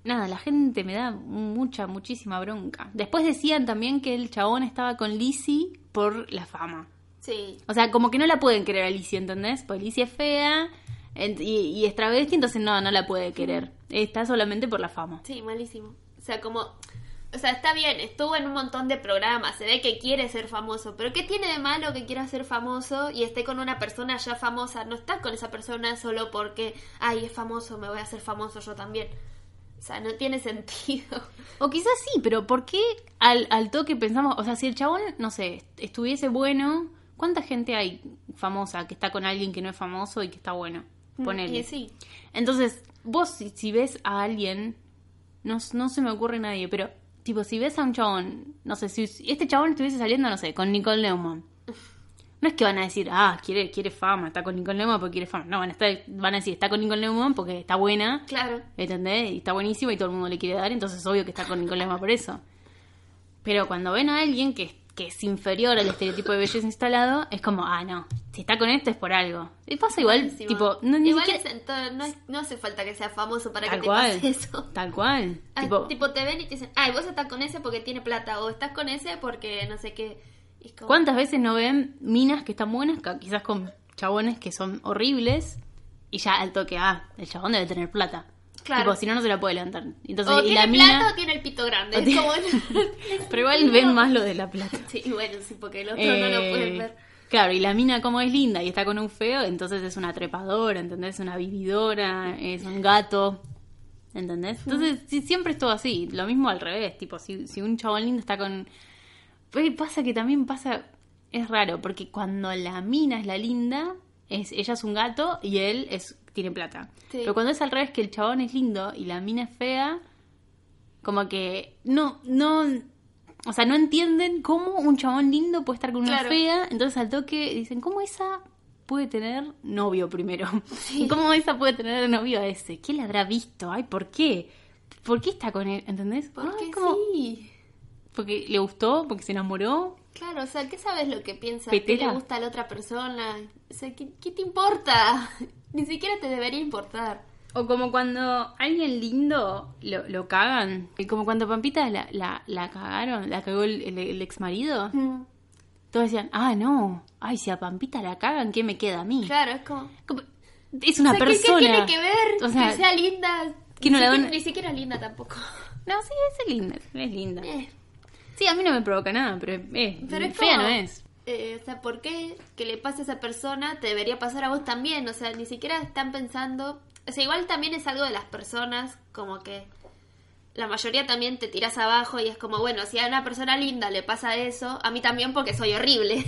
nada, la gente me da mucha, muchísima bronca. Después decían también que el chabón estaba con Lizzie por la fama.
Sí.
O sea, como que no la pueden querer a Lizzie, ¿entendés? Porque Lizzie es fea y, y es travesti, entonces no, no la puede querer. Está solamente por la fama.
Sí, malísimo. O sea, como... O sea, está bien, estuvo en un montón de programas, se ve que quiere ser famoso, pero ¿qué tiene de malo que quiera ser famoso y esté con una persona ya famosa? No está con esa persona solo porque, ay, es famoso, me voy a hacer famoso yo también. O sea, no tiene [laughs] sentido.
O quizás sí, pero ¿por qué al, al toque pensamos, o sea, si el chabón, no sé, estuviese bueno, ¿cuánta gente hay famosa que está con alguien que no es famoso y que está bueno? Ponele.
Y sí.
Entonces, vos si, si ves a alguien, no, no se me ocurre nadie, pero tipo, si ves a un chabón, no sé, si si este chabón estuviese saliendo, no sé, con Nicole Neumann. [laughs] No es que van a decir, ah, quiere, quiere fama, está con Nicole Neumann porque quiere fama. No, van a, estar, van a decir, está con Nicole Neumann porque está buena,
Claro.
¿entendés? Y está buenísima y todo el mundo le quiere dar, entonces es obvio que está con Nicole Neumann por eso. Pero cuando ven a alguien que, que es inferior al estereotipo de belleza instalado, es como, ah, no, si está con este es por algo. Y pasa igual, tipo, no, ni
Igual
siquiera-
es todo- no, es- no hace falta que sea famoso para
Tal
que te
cual.
pase eso.
Tal cual. [laughs]
Ah,
tipo,
tipo, te ven y te dicen, ay, vos estás con ese porque tiene plata, o estás con ese porque no sé qué. Como-
¿cuántas veces no ven minas que están buenas, quizás con chabones que son horribles, y ya al toque, ah, el chabón debe tener plata.
Claro.
Tipo, si no, no se la puede levantar. Entonces,
o
y
tiene
la
plata
mina.
o tiene el pito grande. Es
tiene-
como... [laughs]
Pero [laughs] igual ven más lo de la plata. [laughs]
sí, bueno, sí, porque el otro no lo
Eh,
pueden ver.
Claro, y la mina como es linda y está con un feo, entonces es una trepadora, ¿entendés? Una vividora, es un gato, ¿entendés? Entonces sí, siempre es todo así, lo mismo al revés, tipo, si, si un chabón lindo está con... Pues pasa que también pasa, es raro, porque cuando la mina es la linda, es ella es un gato y él es tiene plata.
Sí.
Pero cuando es al revés, que el chabón es lindo y la mina es fea, como que no, no, o sea, no entienden cómo un chabón lindo puede estar con una
Claro.
fea, entonces al toque dicen, ¿cómo esa puede tener novio primero? ¿Y [laughs] cómo esa puede tener novio a ese? ¿Quién la habrá visto? Ay, ¿por qué? ¿Por qué está con él? ¿Entendés?
Porque
como-
sí.
Porque le gustó, porque se enamoró.
Claro, o sea, ¿qué sabes lo que piensa? ¿Qué le gusta a la otra persona? O sea, ¿qué, qué te importa? Ni siquiera te debería importar.
O como cuando alguien lindo lo, lo cagan. Y como cuando Pampita la, la, la cagaron, la cagó el, el, el ex marido. Todos decían, ah, no. Ay, si a Pampita la cagan, ¿qué me queda a mí?
Claro, es como...
Como- Es una
o sea, ¿qué-
persona.
¿qué, tiene que ver?
O sea,
que sea linda.
que no
ni,
la
siquiera, ni siquiera linda tampoco.
No, sí, es linda. Es linda.
Eh,
Sí, a mí no me provoca nada, pero, eh,
pero es
fea
como,
no es.
Eh, o sea, ¿por qué que le pase a esa persona te debería pasar a vos también? O sea, ni siquiera están pensando... O sea, igual también es algo de las personas, como que la mayoría también te tiras abajo y es como, bueno, si a una persona linda le pasa eso, a mí también porque soy horrible.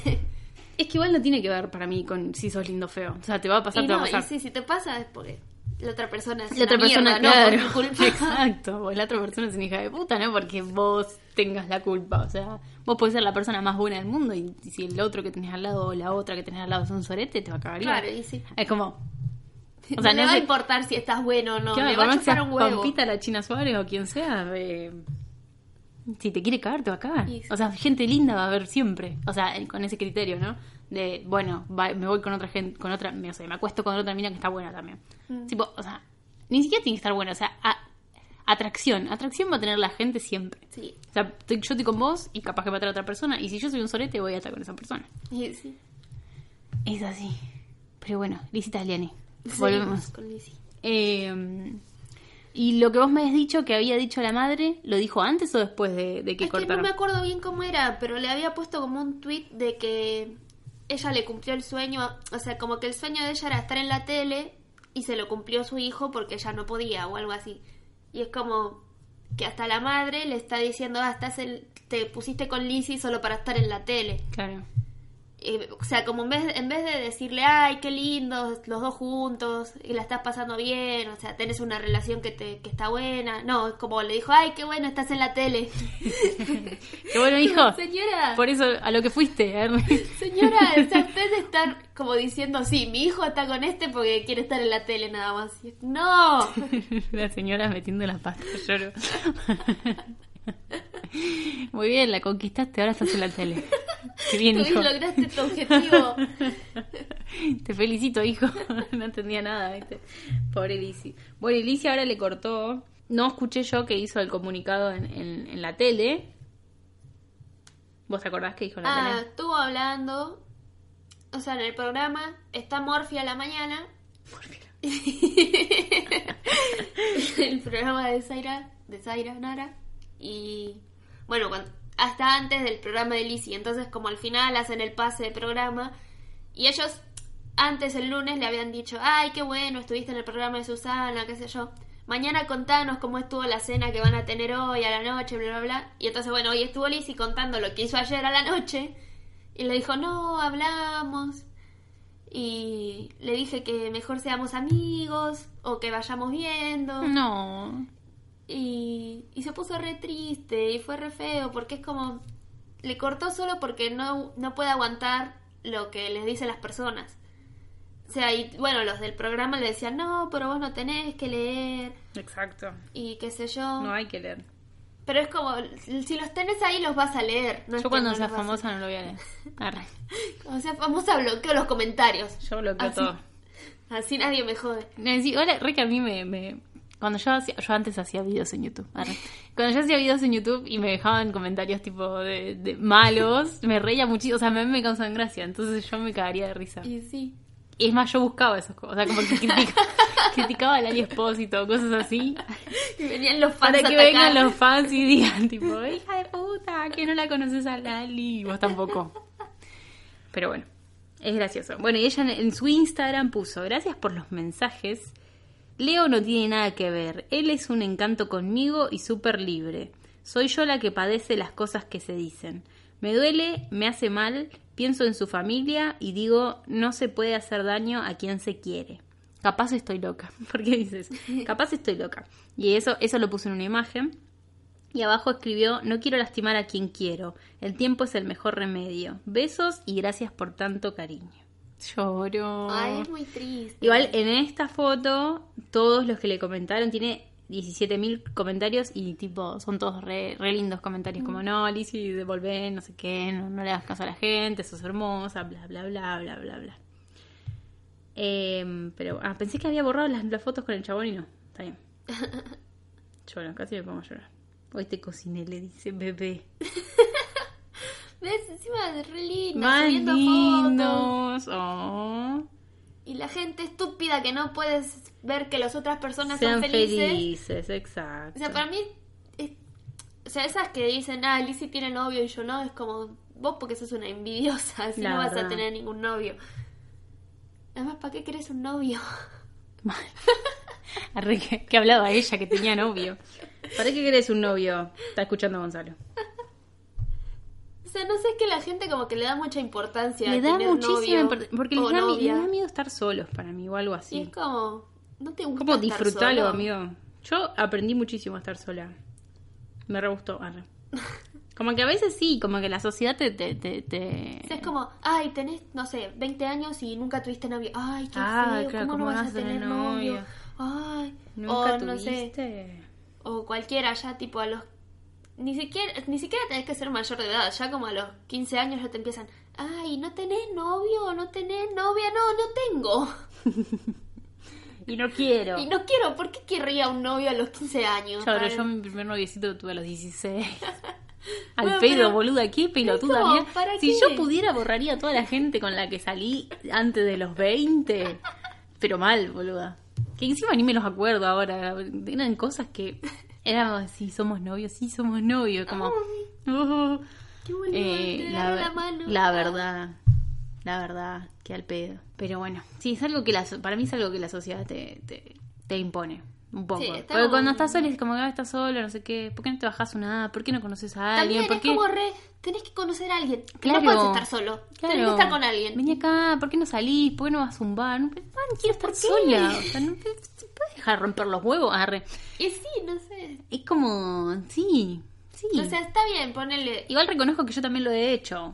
Es que igual no tiene que ver para mí con si sos lindo o feo. O sea, te va a pasar,
y
te va
no,
a
y sí, si te pasa es porque la otra persona es
La otra
una
persona,
mierda,
claro.
no por tu culpa. [laughs]
Exacto. Porque la otra persona es una hija de puta, ¿no? Porque vos tengas la culpa. O sea, vos podés ser la persona más buena del mundo y si el otro que tenés al lado o la otra que tenés al lado es un sorete, te va a cagar.
Claro, y sí.
Es como. [laughs]
O sea, no,
no
va a importar si estás bueno o no,
Claro, por
va a chupar un huevo.
Pampita, la China Suárez o quien sea, eh, si te quiere cagar, te va a cagar.
Sí.
O sea, gente linda va a haber siempre. O sea, con ese criterio, ¿no? De, bueno, va- me voy con otra gente, con otra, no sé, me acuesto con otra mina que está buena también.
Mm.
Tipo, o sea, ni siquiera tiene que estar buena, o sea, a- atracción. Atracción va a tener la gente siempre.
Sí.
O sea, estoy- yo estoy con vos y capaz que va a traer otra persona. Y si yo soy un sorete, voy a estar con esa persona.
Sí.
Es así. Pero bueno, Liz Italiani.
Seguimos
Volvemos.
con Lizzie.
Eh, y lo que vos me has dicho que había dicho la madre, ¿lo dijo antes o después de, de que
Es que no
cortaron?
me acuerdo bien cómo era, pero le había puesto como un tweet de que ella le cumplió el sueño, o sea, como que el sueño de ella era estar en la tele y se lo cumplió su hijo porque ella no podía o algo así. Y es como que hasta la madre le está diciendo, ah, estás en- te pusiste con Lizzie solo para estar en la tele.
Claro.
Eh, o sea, como en vez, en vez de decirle, ay, qué lindo, los dos juntos, y la estás pasando bien, o sea, tenés una relación que, te, que está buena. No, es como le dijo, ay, qué bueno, estás en la tele. [laughs]
Qué bueno, hijo.
Señora,
Por eso a lo que fuiste. ver. [laughs]
señora, o sea, usted está como diciendo, sí, mi hijo está con este porque quiere estar en la tele nada más. Y No, [laughs]
La señora metiendo las patas, lloro. [laughs] Muy bien, la conquistaste, ahora estás en la tele. Qué bien, hijo.
lograste tu objetivo. [laughs]
Te felicito, hijo. No entendía nada, ¿viste? Pobre Lizzie. Bueno, y Lizzie ahora le cortó. No escuché yo que hizo el comunicado en, en- en la tele. ¿Vos te acordás que dijo en la
Ah,
tele?
estuvo hablando, o sea, en el programa está Morphy a la mañana. [laughs] el programa de Zaira, de Zaira Nara. Y bueno, hasta antes del programa de Lizzie. Entonces, como al final hacen el pase de programa. Y ellos, antes el lunes, le habían dicho: Ay, qué bueno, estuviste en el programa de Susana, qué sé yo. Mañana contanos cómo estuvo la cena que van a tener hoy a la noche, bla, bla, bla. Y entonces, bueno, hoy estuvo Lizzie contando lo que hizo ayer a la noche. Y le dijo: No, hablamos y le dije que mejor seamos amigos o que vayamos viendo
No.
Y, y se puso re triste y fue re feo porque es como le cortó solo porque no, no puede aguantar lo que les dicen las personas o sea y bueno los del programa le decían no pero vos no tenés que leer
Exacto.
y qué sé yo
No hay que leer.
pero es como si los tenés ahí los vas a leer no
Yo cuando
no
sea
a-
famosa no lo voy a leer. [laughs] Arre.
cuando sea famosa bloqueo los comentarios
Yo bloqueo
Así.
todo.
así nadie me jode
Me decía, hola, re que a mí me, me- Cuando yo hacía... Yo antes hacía videos en YouTube. Cuando yo hacía videos en YouTube y me dejaban comentarios tipo de, de malos, me reía muchísimo. O sea, a mí me causan gracia. Entonces yo me cagaría de risa.
y sí
Y es más, yo buscaba esas cosas. O sea, como que critica- [laughs] criticaba al Ali Espósito, cosas así.
Y venían los fans
Para que
atacar.
vengan los fans y digan, tipo, [laughs] hija de puta, que no la conoces a Lali. Y vos tampoco. Pero bueno, es gracioso. Bueno, y ella en su Instagram puso, gracias por los mensajes. Leo no tiene nada que ver. Él es un encanto conmigo y súper libre. Soy yo la que padece las cosas que se dicen. Me duele, me hace mal, pienso en su familia y digo, no se puede hacer daño a quien se quiere. Capaz estoy loca. [laughs] ¿Por qué dices? Capaz estoy loca. Y eso, eso lo puso en una imagen. Y abajo escribió, no quiero lastimar a quien quiero. El tiempo es el mejor remedio. Besos y gracias por tanto cariño. Lloro.
Ay, es muy triste.
Igual en esta foto, todos los que le comentaron, tiene 17.000 comentarios y tipo, son todos re, re lindos comentarios, como no, Lizzy, devolvé, no sé qué, no, no le das caso a la gente, sos hermosa, bla, bla, bla, bla, bla, bla. Em, pero ah, pensé que había borrado las, las fotos con el chabón y no, está bien. [laughs] Lloro, casi me pongo a llorar. Hoy te cociné, le dice bebé. [laughs]
¿Ves? Encima es re linda,
Más
subiendo fotos.
Oh.
Y la gente estúpida que no puedes ver que las otras personas
Sean
son felices.
felices, exacto.
O sea, para mí, es- o sea, esas que dicen, ah, Lizzie tiene novio y yo no, es como, vos porque sos una envidiosa, [laughs] así
La
no vas a tener ningún novio. Además, ¿para qué querés un novio? [laughs]
Que, hablaba ella que tenía novio. ¿Para qué querés un novio? Está escuchando Gonzalo.
Sea, no sé, es que la gente como que le da mucha importancia
Le
a
da
tener
muchísima porque les da, les da miedo estar solos para mí o algo
Y
así.
es como, no te gusta
Como disfrutarlo,
solo?
amigo. Yo aprendí muchísimo a estar sola. Me re gustó. arre. Como que a veces sí, como que la sociedad te... te, te, te-
O sea, es como, ay, tenés, no sé, 20 años y nunca tuviste novio. Ay, qué
Ah,
feo,
claro,
¿cómo no
¿cómo
vas
vas
a
tener
novio?
novio?
Ay,
¿Nunca
o no sé,
tuviste?
o cualquiera ya tipo a los ni siquiera ni siquiera tenés que ser mayor de edad, ya como a los 15 años ya te empiezan, ay, ¿no tenés novio? ¿No tenés novia? No, no tengo. [laughs]
Y no quiero.
Y no quiero, ¿por qué querría un novio a los 15 años?
Claro,
Para-
yo mi primer noviecito lo tuve a los 16. [laughs] Al
Bueno,
pedo,
pero-
boluda, qué pelotuda
No,
mía.
¿para
Si
qué?
yo pudiera, borraría a toda la gente con la que salí antes de los 20. [laughs] Pero mal, boluda. Que encima ni me los acuerdo ahora. Eran cosas que éramos, sí, somos novios, sí, somos novios. Como, uh,
Qué boludo,
eh, la,
mano.
la verdad, la verdad, que al pedo. Pero bueno, sí, es algo que la, para mí es algo que la sociedad te, te, te impone. Un poco.
Sí,
Porque cuando estás solo es como que ah, estás solo, no sé qué. ¿Por qué no te bajas una app? ¿Por qué no conoces a alguien?
También
¿Por
es
qué?
como re, tenés que conocer a alguien.
Claro.
No puedes estar solo. Tenés que estar con alguien.
Vení acá, ¿por qué no salís? ¿Por qué no vas a un bar? No, man, quiero estar sola. O sea, no puedes dejar romper los huevos. Arre.
Y sí, no sé.
Es como, sí, sí.
O sea, está bien, ponele.
Igual reconozco que yo también lo he hecho.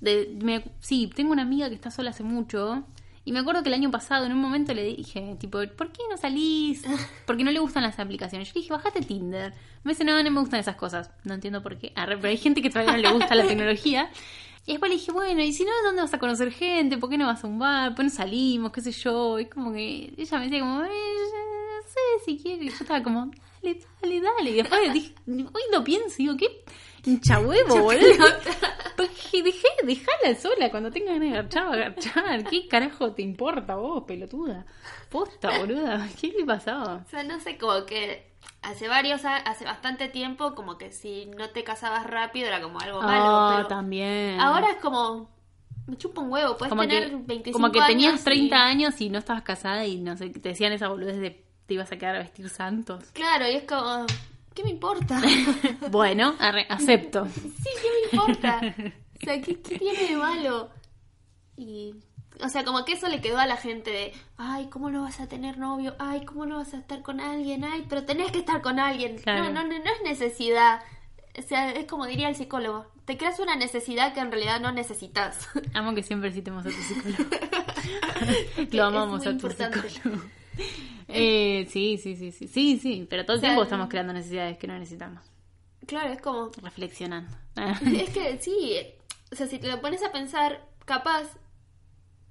De, me- sí, tengo una amiga que está sola hace mucho. Y me acuerdo que el año pasado, en un momento, le dije, tipo, ¿por qué no salís? [laughs] Porque no le gustan las aplicaciones. Yo le dije, bájate Tinder. Me dice, no, no me gustan esas cosas. No entiendo por qué. Arre, pero hay gente que todavía no le gusta la [laughs] tecnología. Y después le dije, bueno, y si no, ¿dónde vas a conocer gente? ¿Por qué no vas a un bar? ¿Por qué no salimos? ¿Qué sé yo? Y como que ella me decía como, eh, no sé si quiere. Y yo estaba como, dale, dale, dale. Y después dije, hoy lo pienso y digo, qué hincha huevo, boludo. Porque [laughs] dejé, dejala sola. Cuando tenga ganas de agachar, va a agachar. ¿Qué carajo te importa vos, pelotuda? Posta, boluda. [laughs] ¿Qué le pasaba?
O sea, no sé, como que hace varios hace bastante tiempo, como que si no te casabas rápido era como algo malo. Pero
también.
ahora es como. Me chupa un huevo, puedes
como
tener
que,
25
como que tenías
años y-
30 años y no estabas casada y no sé, te decían esa boludez de te ibas a quedar a vestir santos.
Claro, y es como. ¿Qué me importa? [laughs]
Bueno, acepto. [laughs]
Sí, ¿qué me importa? O sea, ¿qué, qué tiene de malo? Y, o sea, como que eso le quedó a la gente de, ay, ¿cómo no vas a tener novio? Ay, ¿cómo no vas a estar con alguien? Ay, pero tenés que estar con alguien.
Claro.
No, no, no, no es necesidad. O sea, es como diría el psicólogo, te creas una necesidad que en realidad no necesitas.
Amo que siempre citemos a tu psicólogo. [laughs] Lo amamos a tu psicólogo. Eh, sí, sí, sí, sí, sí, sí, pero todo el
O sea,
tiempo estamos creando necesidades que no necesitamos.
Claro, es como,
Reflexionando.
es que sí, o sea, si te lo pones a pensar, capaz,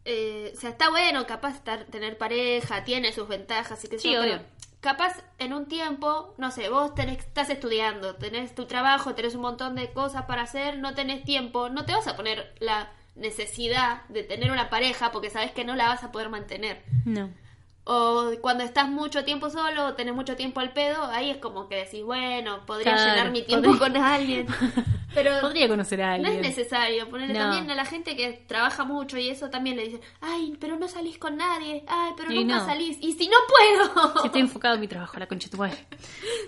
eh, o sea, está bueno, capaz estar, tener pareja, tiene sus ventajas y que
Sí, obvio.
capaz en un tiempo, no sé, vos tenés, estás estudiando, tenés tu trabajo, tenés un montón de cosas para hacer, no tenés tiempo, no te vas a poner la necesidad de tener una pareja porque sabes que no la vas a poder mantener.
No.
O cuando estás mucho tiempo solo o tenés mucho tiempo al pedo, ahí es como que decís, bueno, podría
Claro,
llenar mi tiempo
podría-
con alguien. [laughs] Pero
Podría conocer a
no
alguien.
es necesario. Ponerle
No.
también a la gente que trabaja mucho y eso también le dicen, ay, pero no salís con nadie, ay, pero
Y
nunca
no.
salís. Y si no puedo,
Si estoy [laughs] enfocado en mi trabajo, la concha tu madre.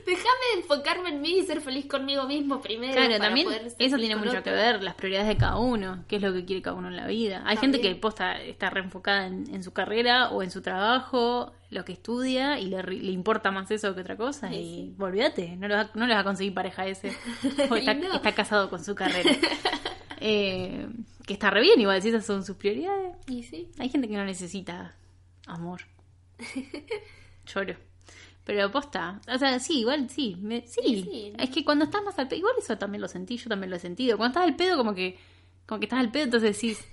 déjame enfocarme en mí y ser feliz conmigo mismo primero.
Claro, también eso tiene mucho
otro.
que ver, las prioridades de cada uno, qué es lo que quiere cada uno en la vida. Hay gente que posta está reenfocada en, en su carrera o en su trabajo, lo que estudia, y le, le importa más eso que otra cosa.
Sí,
y
sí.
olvídate, no le, va, no va a conseguir pareja ese. [laughs] Porque está,
no.
está casado con su carrera. [laughs] Eh, que está re bien, igual, si esas son sus prioridades.
Y sí,
Hay gente que no necesita amor. [laughs] Lloro. Pero posta, o sea, sí, igual sí, me- sí. Es que cuando estás más al pedo, igual eso también lo sentí, yo también lo he sentido. Cuando estás al pedo, como que, como que estás al pedo, entonces decís,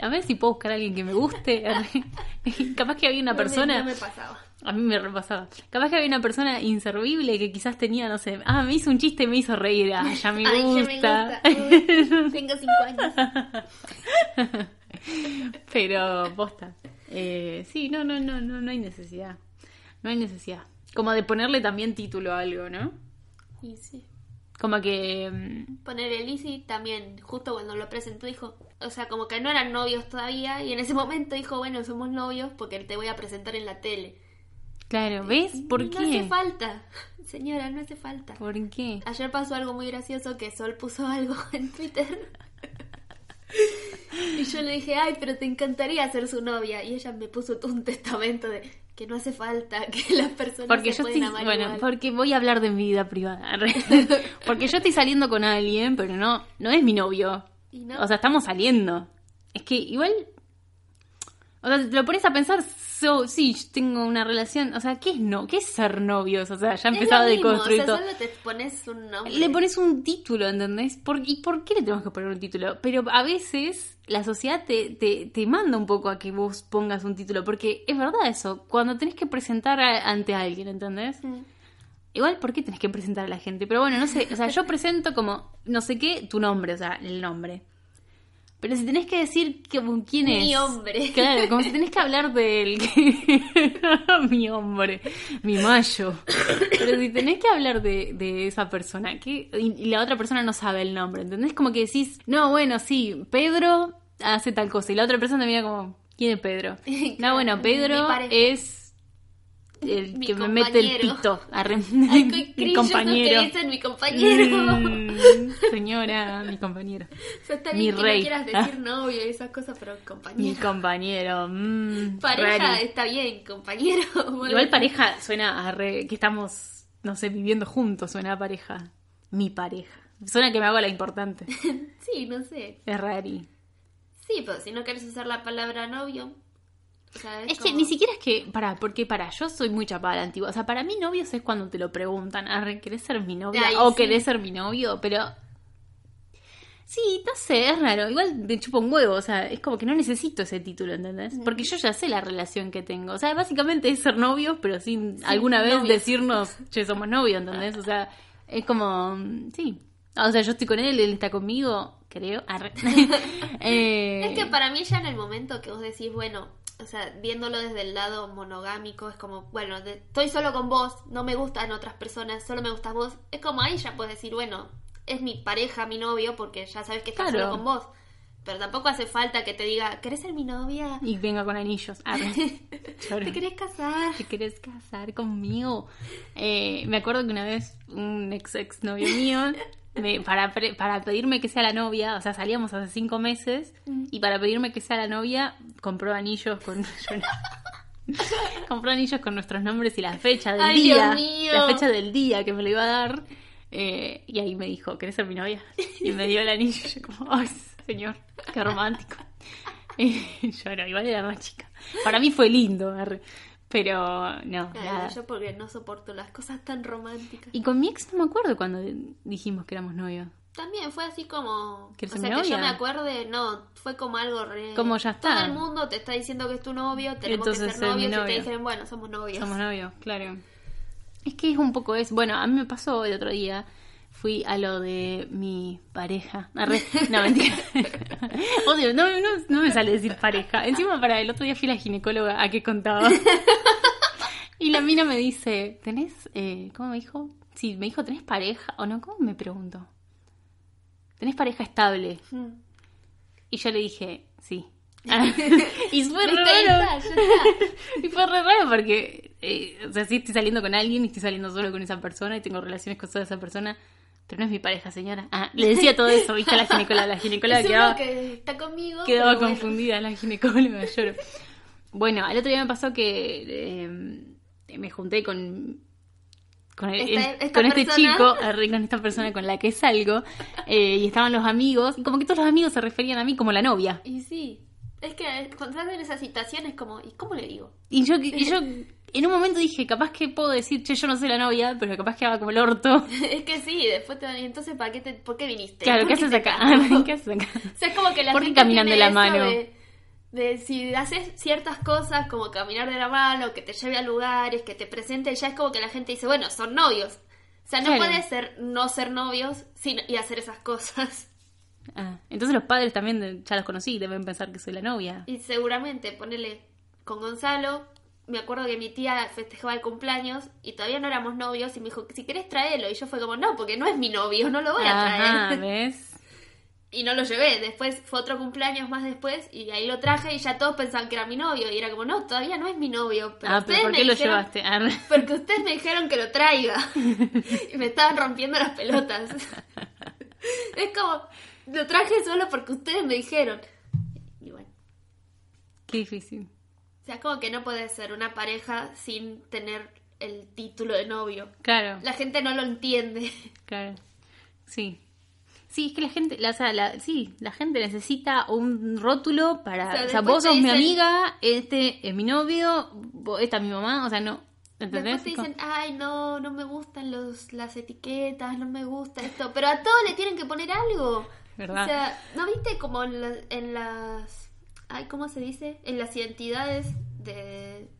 a ver si puedo buscar a alguien que me guste. [laughs] Capaz que había una
No me-
persona,
no me pasaba.
a mí me repasaba. Capaz que había una persona inservible que quizás tenía, no sé, ah, me hizo un chiste y me hizo reír, ah, ya me [laughs]
Ay, ya me
gusta.
Uy, [laughs] Tengo cinco años.
Pero posta. Eh, sí, no, no, no, no, no hay necesidad. No hay necesidad. Como de ponerle también título a algo, ¿no?
Y sí.
Como que. mm,
Poner el Lizzy también, justo cuando lo presentó, dijo, o sea, como que no eran novios todavía, y en ese momento dijo, bueno, somos novios porque te voy a presentar en la tele.
Claro, ¿ves? ¿Por
Y
qué?
No hace falta, [laughs] señora, no hace falta.
¿Por qué?
Ayer pasó algo muy gracioso que Sol puso [laughs] algo en Twitter. Y yo le dije, ay, pero te encantaría ser su novia. Y ella me puso un testamento de que no hace falta, [laughs] que las personas
Porque
se
yo
pueden
estoy.
amar
Bueno,
igual.
porque voy a hablar de mi vida privada. porque yo estoy saliendo con alguien, pero no, no es mi novio.
Y no.
O sea, estamos saliendo. Es que igual. O sea, te lo pones a pensar, so, sí, tengo una relación. O sea, ¿qué es no? ¿Qué es ser novios? O sea, ya empezaba
mismo,
deconstruir
o sea,
todo.
solo te pones un nombre.
Le pones un título, ¿entendés? ¿Por, ¿Y por qué le tenemos que poner un título? Pero a veces la sociedad te, te, te manda un poco a que vos pongas un título, porque es verdad eso, cuando tenés que presentar a- ante alguien, ¿entendés?
Mm.
Igual, ¿por qué tenés que presentar a la gente? Pero bueno, no sé, o sea, yo presento como, no sé qué, tu nombre, o sea, el nombre. Pero si tenés que decir que, quién es...
Mi hombre.
Claro, como si tenés que hablar del... [laughs] [laughs] mi hombre, mi mayo. Pero si tenés que hablar de, de esa persona, que y, la otra persona no sabe el nombre, ¿entendés? Como que decís, no, bueno, sí, Pedro hace tal cosa. Y la otra persona te mira como, ¿quién es Pedro? [laughs] No, bueno, Pedro es el
Mi
que me mete el
compañero.
pito. Arre,
Ay, [laughs] qué
mi compañero.
dicen mi compañero.
Mm, señora, mi compañero.
O sea, está
mi
bien que
rey.
no quieras decir novio y esas cosas, pero
Mi
compañero.
compañero. mm,
Pareja
rari.
está bien, compañero. bueno. [laughs]
Igual pareja suena a re- que estamos, no sé, viviendo juntos, suena a pareja. Mi pareja. Suena que me hago la importante. [laughs]
Sí, no sé.
Es rari.
Sí, pero si no quieres usar la palabra novio.
Es que ni siquiera es que, para, porque para, yo soy muy chapada a la antigua. O sea, para mí novios es cuando te lo preguntan, arre, ¿querés ser mi novia?
Ay,
o
sí.
querés ser mi novio, pero... Sí, no sé, es raro. Igual me chupo un huevo, o sea, es como que no necesito ese título, ¿entendés? Porque yo ya sé la relación que tengo. O sea, básicamente es ser novios, pero sin alguna vez
novios.
decirnos, che, somos novios, ¿entendés? O sea, es como, sí. O sea, yo estoy con él, él está conmigo, creo. [laughs] [laughs] Eh,
Es que para mí ya en el momento que vos decís, bueno, o sea, viéndolo desde el lado monogámico, es como, bueno, de- estoy solo con vos, no me gustan otras personas, solo me gustas vos. Es como ahí ya puedes decir, bueno, es mi pareja, mi novio, porque ya sabes que estás
Claro.
solo con vos. Pero tampoco hace falta que te diga, ¿querés ser mi novia?
Y venga con anillos. Lloro. [laughs]
¿Te querés casar?
¿Te querés casar conmigo? Eh, me acuerdo que una vez un ex ex novio mío, [laughs] me- para, para pedirme que sea la novia, o sea, salíamos hace cinco meses, y para pedirme que sea la novia, compró anillos con... [laughs] compró anillos con nuestros nombres y la fecha del
Ay,
día.
Dios mío.
La fecha del día que me lo iba a dar. Eh, y ahí me dijo, ¿querés ser mi novia? Y me dio el anillo. Y yo como, ay, señor, qué romántico. [laughs] Y yo no, igual era más chica. Para mí fue lindo. Pero no, nada.
yo porque no soporto las cosas tan románticas.
Y con mi ex no me acuerdo cuando dijimos que éramos novios.
También fue así como.
¿Quieres
o sea,
mi
que yo
novia?
me acuerde, no, fue como algo re.
Como ya está.
Todo el mundo te está diciendo que es tu novio, tenemos
Entonces
que ser novios y te dijeron, bueno, somos novios.
Somos novios, claro. Es que es un poco eso. Bueno, a mí me pasó el otro día. Fui a lo de mi pareja. Arre- No, mentira. [laughs] Odio, no, no, no me sale decir pareja. Encima, para el otro día fui a la ginecóloga a que contaba. [laughs] Y la mina me dice, ¿tenés, eh, cómo me dijo? Sí, me dijo, ¿tenés pareja? ¿O no? ¿Cómo me preguntó? ¿Tenés pareja estable?
Mm.
Y yo le dije, sí. [laughs] y fue re raro. Y fue re raro porque, eh, o sea, sí estoy saliendo con alguien y estoy saliendo solo con esa persona y tengo relaciones con toda esa persona, pero no es mi pareja, señora. Ah, le decía todo eso, viste, a la ginecóloga. La ginecóloga [laughs]
Es
quedaba,
que está conmigo.
quedaba
bueno.
confundida, la ginecóloga, lloro. Bueno, al otro día me pasó que eh, me junté con con, el-
Esta-
el-
esta
con este chico, con esta persona con la que salgo, eh, y estaban los amigos, y como que todos los amigos se referían a mí como la novia.
Y sí. Es que cuando estás en esa situación es como, ¿y cómo le digo?
Y yo, y yo [laughs] en un momento dije, capaz que puedo decir, che, yo no soy la novia, pero capaz que haga como el orto. [laughs]
es que sí, después te van y entonces, ¿para qué te, ¿por qué viniste?
Claro,
¿Por
¿qué haces acá? [laughs] ¿Qué haces acá?
O sea, es como que la
¿Por qué
gente
caminan
tiene
de la mano?
De, de si haces ciertas cosas como caminar de la mano, que te lleve a lugares, que te presente, ya es como que la gente dice, bueno, son novios. O sea, no
Claro.
puede ser no ser novios sin, y hacer esas cosas.
Ah, entonces los padres también de- ya los conocí, deben pensar que soy la novia.
Y seguramente, ponele con Gonzalo, me acuerdo que mi tía festejaba el cumpleaños y todavía no éramos novios y me dijo, si querés traerlo. Y yo fue como, no, porque no es mi novio, no lo voy a traer.
Ajá, ¿ves?
Y no lo llevé. Después fue otro cumpleaños más después y ahí lo traje y ya todos pensaban que era mi novio. Y era como, no, todavía no es mi novio. Pero
ah,
ustedes
pero ¿por
me
qué lo
dijeron-
llevaste? Ah, [laughs]
Porque ustedes me dijeron que lo traiga. [laughs] y me estaban rompiendo las pelotas. [laughs] es como, lo traje solo porque ustedes me dijeron. Y bueno,
qué difícil.
o sea, es como que no puede ser una pareja sin tener el título de novio.
Claro,
La gente no lo entiende.
claro. Sí. Sí, es que la gente, la, o sea, la- sí, la gente necesita un rótulo para,
O sea,
o sea,
después
vos sos mi amiga, este es mi novio, vos- esta es mi mamá, o sea, no, ¿entendés?
Después te dicen, ay, no, no me gustan los, las etiquetas, no me gusta esto. Pero a todos le tienen que poner algo.
¿Verdad?
O sea, ¿no viste como en, la- en las... Ay, ¿cómo se dice? En las identidades de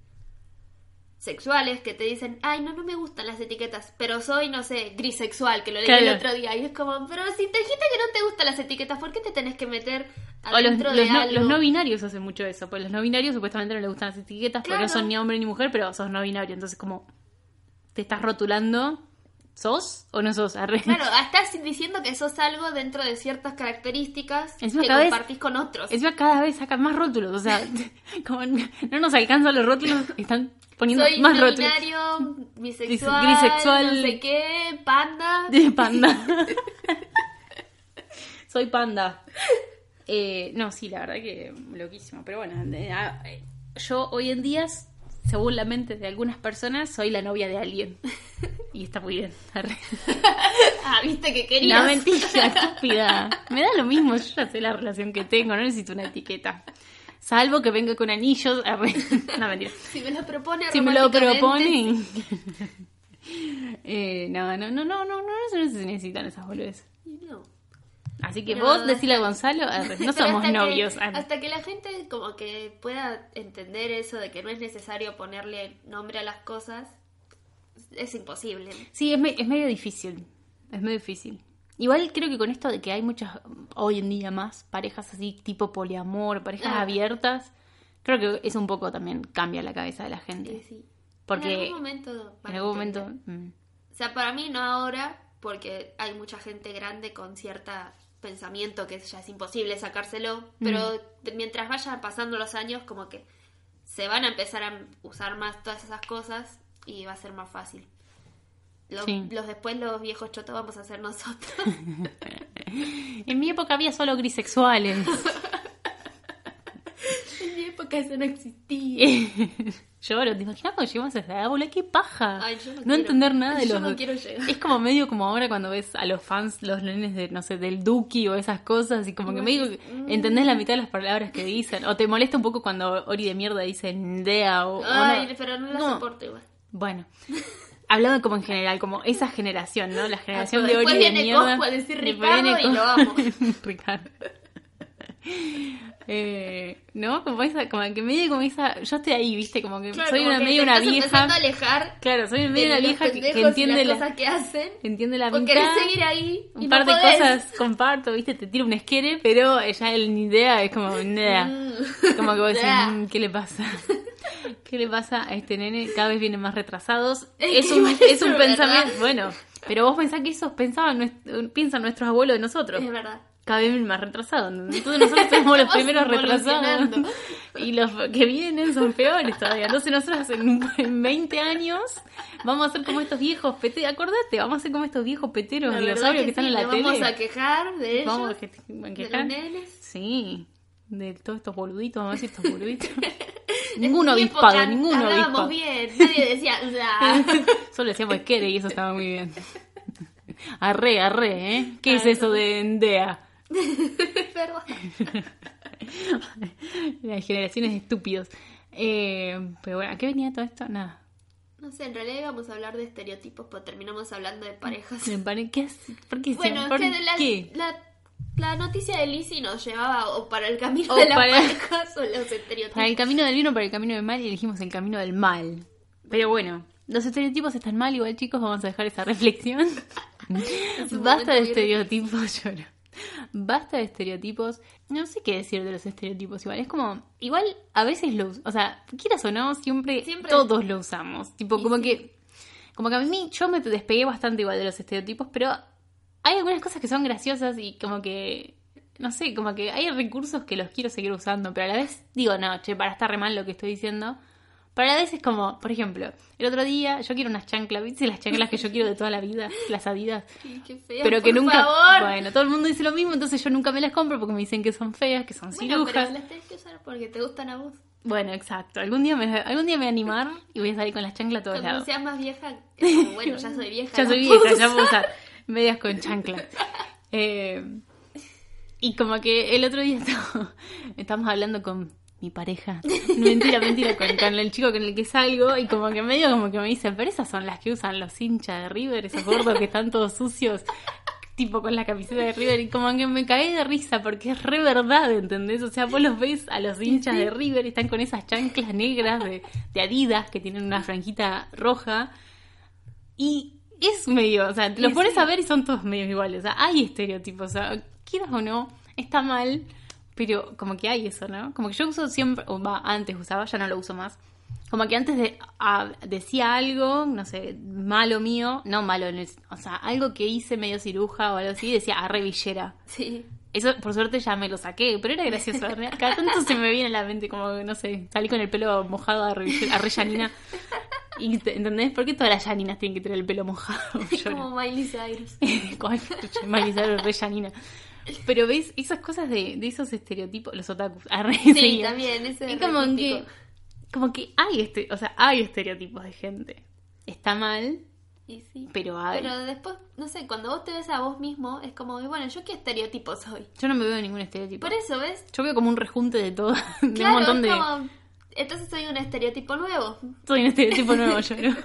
sexuales que te dicen, ay, no, no me gustan las etiquetas, pero soy, no sé, grisexual, que lo leí el
Claro.
otro día. Y es como, pero si te dijiste que no te gustan las etiquetas, ¿por qué te tenés que meter
O los,
adentro
los
de
no,
algo?
los no binarios hacen mucho eso, pues los no binarios supuestamente no les gustan las etiquetas porque no
Claro.
son ni hombre ni mujer, pero sos no binario, entonces como te estás rotulando, ¿sos o no sos? Arre.
Claro, estás diciendo que sos algo dentro de ciertas características
Encima
que
vez-
compartís con otros.
Encima cada vez sacan más rótulos, o sea, [laughs] como no nos alcanzan los rótulos, están poniendo
Soy
más
no
rótulos.
binario, bisexual,
grisexual.
no sé qué, panda.
De [laughs] panda. [laughs] Soy panda. Eh, no, sí, la verdad que loquísimo. Pero bueno, eh, yo hoy en día, según la mente de algunas personas, soy la novia de alguien. [laughs] Y está muy bien. Arre. [laughs]
Ah, viste que querías.
No, mentira, estúpida. Me da lo mismo, yo ya sé la relación que tengo, no necesito una etiqueta. Salvo que venga con anillos. arre. [laughs] No, mentira.
Si me lo propone
Si me lo proponen. Eh, no, no, no, no, no, no, no se necesitan esas boludeces.
No.
Así que vos decile a Gonzalo, no [laughs] somos
hasta
novios.
hasta que la gente como que pueda entender eso de que no es necesario ponerle nombre a las cosas, es imposible.
Sí, es, me- es medio difícil. Es medio difícil. Igual creo que con esto de que hay muchas, hoy en día más, parejas así tipo poliamor, parejas
Ah.
abiertas, creo que eso un poco también cambia la cabeza de la gente.
Sí, sí.
Porque
en algún momento,
en algún momento... mm.
O sea, para mí no ahora, porque hay mucha gente grande con cierto pensamiento que ya es imposible sacárselo, pero mientras vayan pasando los años, como que se van a empezar a usar más todas esas cosas y va a ser más fácil. Los,
Sí.
los después los viejos chotos vamos a ser nosotros. [laughs]
En mi época había solo grisexuales. [laughs]
época eso no existía.
Lloro, [laughs] ¿te imaginas cuando llegamos a esa edad, boludo? ¡Qué paja!
Ay, yo no
no entender nada de
Yo
los...
no quiero llegar.
Es como medio como ahora cuando ves a los fans, los nenes de, no sé, del Duki o esas cosas, y como que medio que entendés la mitad de las palabras que dicen. O te molesta un poco cuando Ori de mierda dice Ndea o... o
Ay,
no.
pero no soporto igual.
Bueno. Hablando como en general, como esa generación, ¿no? La generación de Ori
después
de
viene
mierda.
Coscu a decir
Después
Ricardo
viene
y lo amo. [laughs]
Ricardo. [laughs] Eh, ¿No? Como esa, como que medio como esa, yo estoy ahí, viste, como que
Claro,
soy
como
una
que
medio una vieja.
a alejar
Claro, soy medio una vieja que, entiende
las
la,
cosas que hacen.
entiende la mitad.
querés seguir ahí y
un
no
par de
podés.
cosas comparto, viste, te tiro un esquere, pero ya el ni idea es como [laughs] ni idea.
Mm.
Como que vos decís,
Nah.
"Mm, ¿qué le pasa? ¿Qué le pasa a este nene? Cada vez vienen más retrasados. [laughs]
Es
un, es
eso
un pensamiento, bueno, pero vos pensás que esos pensaban, piensan nuestros abuelos de nosotros.
Es verdad.
Cada vez más retrasados. Entonces nosotros [laughs] somos los primeros retrasados. Y los que vienen son peores todavía. Entonces nosotros en, en 20 años vamos a ser como estos viejos peteros. Acordate, vamos a ser como estos viejos peteros
La
dinosaurios que, están
sí,
en la tele.
Vamos a quejar de ellos.
Vamos a que- a
de
quejar.
los.
Sí, de todos estos boluditos, vamos a decir estos boluditos.
En mi
obispado,
Hablábamos
obispado.
bien. Nadie decía, o sea, [laughs]
Solo decíamos que y eso estaba muy bien. [laughs] Arre, arre, ¿eh? ¿Qué es
Arre.
eso de Endea? [laughs]
verdad. [laughs]
Las generaciones de estúpidos. Eh, pero bueno, ¿a qué venía todo esto? Nada.
No sé, en realidad íbamos a hablar de estereotipos, pero terminamos hablando de parejas.
¿Qué es? ¿Por qué?
Bueno, es
¿Por
que la,
qué?
la, la noticia de Lizzie nos llevaba o para el camino
O
de las parejas o los estereotipos.
Para el camino del bien o para el camino del mal y elegimos el camino del mal. Pero bueno, los estereotipos están mal igual chicos, vamos a dejar esa reflexión. [laughs] Basta de estereotipos, lloro. Basta de estereotipos. No sé qué decir de los estereotipos igual. Es como, igual a veces lo us- o sea, quieras o no, siempre,
Siempre-
todos lo usamos. Tipo,
Y
como
sí.
que, como que a mí yo me despegué bastante igual de los estereotipos, pero hay algunas cosas que son graciosas y como que, no sé, como que hay recursos que los quiero seguir usando, pero a la vez digo, no, che, para estar re mal lo que estoy diciendo. Pero a la vez es como, por ejemplo, el otro día yo quiero unas chanclas, ¿viste? Las chanclas que yo quiero de toda la vida, las adidas. [laughs]
Sí, qué feo,
pero que
por
nunca.
favor.
Bueno, todo el mundo dice lo mismo, entonces yo nunca me las compro porque me dicen que son feas, que son
Bueno,
cirujas.
pero las tenés que usar porque te gustan a vos.
Bueno, exacto. Algún día, me, algún día me voy a animar y voy a salir con las chanclas a todos
Cuando
lados.
seas más vieja, como, [laughs] bueno, ya soy vieja.
Ya soy
puedo [laughs]
vieja, ya
usar.
puedo usar medias con chanclas. Eh, y como que el otro día estamos hablando con mi pareja. Mentira, mentira, con, con el chico con el que salgo. Y como que medio como que me dice, pero esas son las que usan los hinchas de River, esos gordos que están todos sucios. Tipo con la camiseta de River y como que me caí de risa porque es re verdad, ¿entendés? O sea, vos los ves a los hinchas de River y están con esas chanclas negras de, de Adidas que tienen una franjita roja y es medio, o sea, te los pones
sí.
a ver y son todos medio iguales. O sea, hay estereotipos, o sea, quieras o no, está mal, pero como que hay eso, ¿no? Como que yo uso siempre, o va, antes usaba, ya no lo uso más. Como que antes de, a- decía algo, no sé, malo mío, no malo, o sea, algo que hice medio ciruja o algo así, decía arrevillera.
Sí.
Eso, por suerte, ya me lo saqué, pero era gracioso. Cada tanto se me viene a la mente, como, no sé, salí con el pelo mojado a a re Yanina. Y, te- ¿Entendés? ¿Por qué todas las Yaninas tienen que tener el pelo mojado?
Como Miley Cyrus. [laughs]
Miley Cyrus, re Yanina. Pero ves, esas cosas de, de esos estereotipos, los otakus. [laughs] arre,
Sí, también, ese
Es como que, como que hay este, o sea, hay estereotipos de gente. Está mal,
Y sí.
pero hay.
Pero después, no sé, cuando vos te ves a vos mismo, es como, bueno, ¿yo qué estereotipo soy?
Yo no me veo ningún estereotipo.
Por eso, ¿ves?
Yo veo como un rejunte de todo, [laughs] de
Claro,
un montón de...
como, entonces soy un estereotipo nuevo.
Soy un estereotipo [laughs] nuevo, yo ¿no?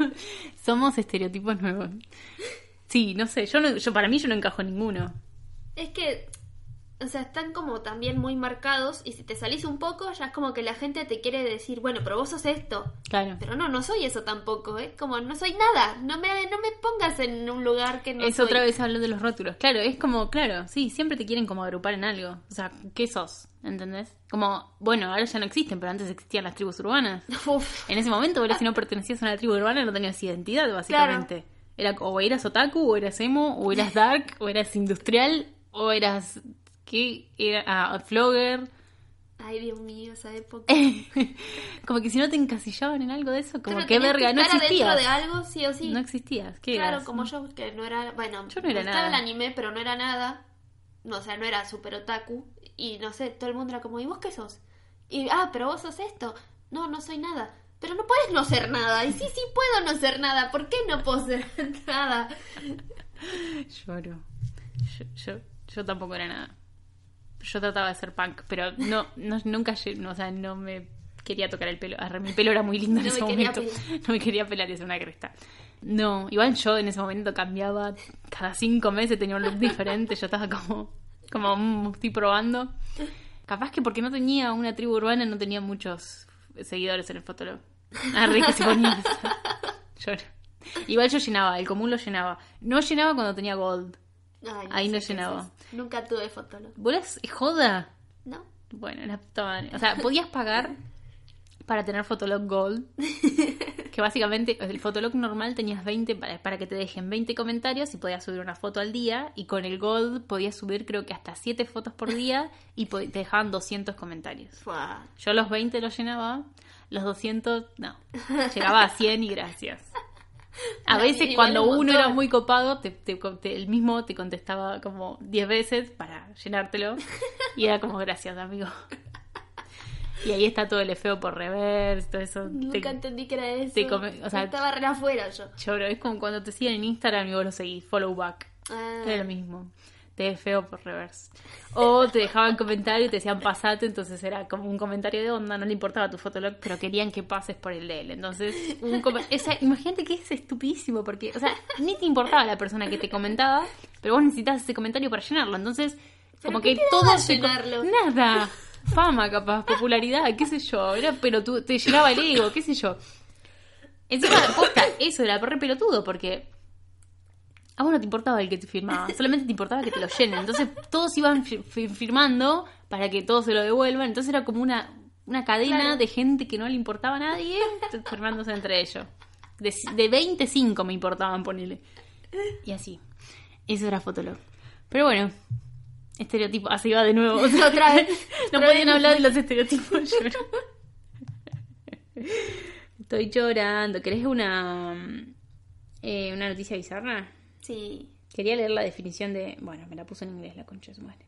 Somos estereotipos nuevos. Sí, no sé, yo, no, yo para mí yo no encajo en ninguno.
Es que, o sea, están como también muy marcados y si te salís un poco, ya es como que la gente te quiere decir, bueno, pero vos sos esto.
Claro.
Pero no, no soy eso tampoco, ¿eh? Como no soy nada. No me, no me pongas en un lugar que no
es
soy.
otra vez hablando de los rótulos. Claro, es como, claro, sí, siempre te quieren como agrupar en algo. O sea, ¿qué sos? ¿Entendés? Como, bueno, ahora ya no existen, pero antes existían las tribus urbanas. [laughs]
Uf,
En ese momento, vos si no pertenecías a una tribu urbana no tenías identidad, básicamente. Era o eras otaku, o eras emo, o eras dark, o eras industrial, o eras... ¿Qué? Era ah, flogger.
ay Dios mío, esa época. [laughs]
como que si no te encasillaban en algo de eso, como que verga, no existías.
de algo, sí o sí.
No existías. ¿Qué
claro,
eras?
como yo, que no era, bueno,
Yo no era nada.
el anime, pero no era nada. No, o sea, no era super otaku. Y no sé, todo el mundo era como, ¿y vos qué sos? Y, ah, pero vos sos esto. No, no soy nada. Pero no puedes no ser nada. Y sí, sí puedo no ser nada. ¿Por qué no puedo ser [laughs] nada? [laughs]
Lloro. Yo, yo, yo tampoco era nada. Yo trataba de ser punk, pero no, no nunca, no, o sea, no me quería tocar el pelo. Arre, mi pelo era muy lindo en
No
ese momento.
pelar. [laughs]
No me quería pelar y hacer una cresta. No, igual yo en ese momento cambiaba cada cinco meses, tenía un look diferente. Yo estaba como, como estoy probando. Capaz que porque no tenía una tribu urbana, no tenía muchos seguidores en el Fotolog. Arre, que se ponía. Lloro. Igual yo llenaba, el común lo llenaba. No llenaba cuando tenía gold.
Ay,
Ahí no llenaba.
es. Nunca tuve fotolog.
¿Vos eras joda?
¿No?
Bueno, la puta. O sea, podías pagar para tener Fotolog Gold. [laughs] Que básicamente el Fotolog normal tenías 20 para, para que te dejen 20 comentarios y podías subir una foto al día. Y con el Gold podías subir creo que hasta 7 fotos por día y te dejaban 200 comentarios.
Fua.
Yo los 20 los llenaba, los 200 no. Llegaba a 100 y gracias. A veces cuando
un
uno era muy copado, te, te- te- el mismo te contestaba como 10 veces para llenártelo. [laughs] Y era como gracias, amigo. Y ahí está todo el feo por reverse, todo eso.
Nunca
Te-
entendí que era eso.
te come- o sea,
Estaba re afuera yo.
Lloro, es como cuando te siguen en Instagram y vos lo seguís, follow back.
Ah,
Era lo mismo. Te ves feo por reverse. O te dejaban comentario y te decían pasate, entonces era como un comentario de onda, no le importaba tu fotolog, pero querían que pases por el de él. Entonces, un esa- imagínate que es estupidísimo, porque, o sea, ni te importaba la persona que te comentaba, pero vos necesitabas ese comentario para llenarlo. Entonces, como que todo se? Nada. Fama, capaz, popularidad, qué sé yo. Era pelotudo, te llenaba el ego, qué sé yo. Encima, posta, eso era re pelotudo, porque a vos no te importaba el que te firmaba, solamente te importaba que te lo llenen. Entonces todos iban fi- fi- firmando para que todos se lo devuelvan. Entonces era como una, una cadena
Claro.
de gente que no le importaba a nadie firmándose entre ellos. De, de 25 me importaban ponerle. Y así. Eso era Fotolog. Pero bueno, estereotipo. Así va de nuevo. [laughs]
Otra vez.
no
Otra
podían
vez.
hablar de los estereotipos. lloro. Estoy llorando. ¿Querés una, eh, una noticia bizarra?
Sí.
Quería leer la definición de. Bueno, me la puso en inglés la concha de su madre.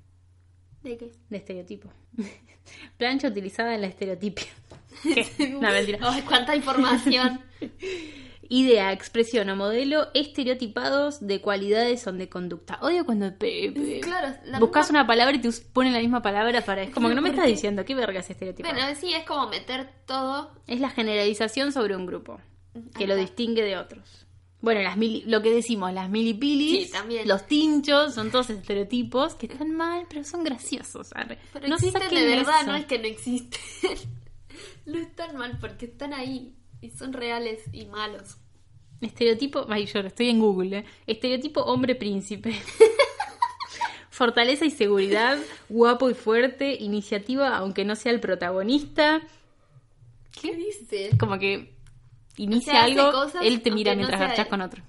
¿De qué?
De estereotipo. [laughs] Plancha utilizada en la estereotipia. [laughs] ¿Qué? No, mentira.
Ay, cuánta información. [laughs]
idea, expresión o modelo estereotipados de cualidades o de conducta. Odio cuando
Claro, la
buscas
misma-
una palabra y te ponen la misma palabra para... Es como que no me estás diciendo, ¿qué verga es estereotipado?
Bueno, sí, es como meter todo.
Es la generalización sobre un grupo, que lo distingue de otros. Bueno, las mili- lo que decimos, las milipilis,
Sí, también.
los tinchos, son todos estereotipos que están mal, pero son graciosos. arre.
Pero
no
existen de verdad,
eso.
no es que no existen. [laughs] no están mal porque están ahí y son reales y malos.
Estereotipo, ay, yo estoy en Google, ¿eh? Estereotipo hombre príncipe. [laughs] Fortaleza y seguridad, guapo y fuerte, iniciativa aunque no sea el protagonista.
¿Qué dice?
Como que inicia
O sea, hace
algo, él te mira
no
mientras garchas con otro.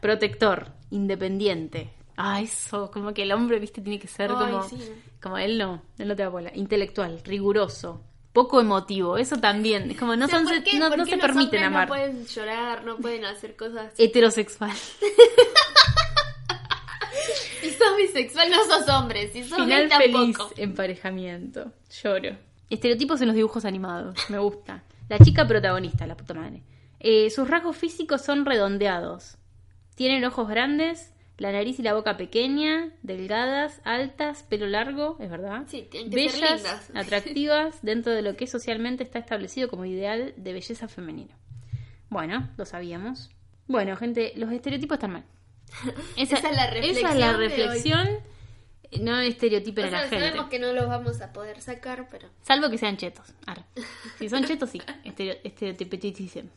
Protector, independiente. Ah, eso, como que el hombre, viste, tiene que ser
Ay,
como,
sí.
como él no, él no te da bola. Intelectual, riguroso, poco emotivo, eso también. Es como no,
O sea,
son,
¿por qué-
no,
por
no
qué
se
los
permiten amar.
No pueden llorar, no pueden hacer cosas.
Heterosexual. [laughs]
Si sos bisexual, no sos hombre. Si sos
Final feliz,
tampoco.
emparejamiento. Lloro. Estereotipos en los dibujos animados. Me gusta. La chica protagonista, la puta madre. Eh, sus rasgos físicos son redondeados. Tienen ojos grandes, la nariz y la boca pequeña, delgadas, altas, pelo largo, es verdad.
Sí, tienen que ser
Bellas,
lindas. [laughs]
atractivas, dentro de lo que socialmente está establecido como ideal de belleza femenina. Bueno, lo sabíamos. Bueno, gente, los estereotipos están mal. [laughs]
Esa es la
Esa es la
reflexión de hoy.
No estereotipen
O
a la
sea,
gente.
sabemos que no los vamos a poder sacar, pero.
Salvo que sean chetos. Arre. Si son chetos, sí. Estereo- Estereotipeticen.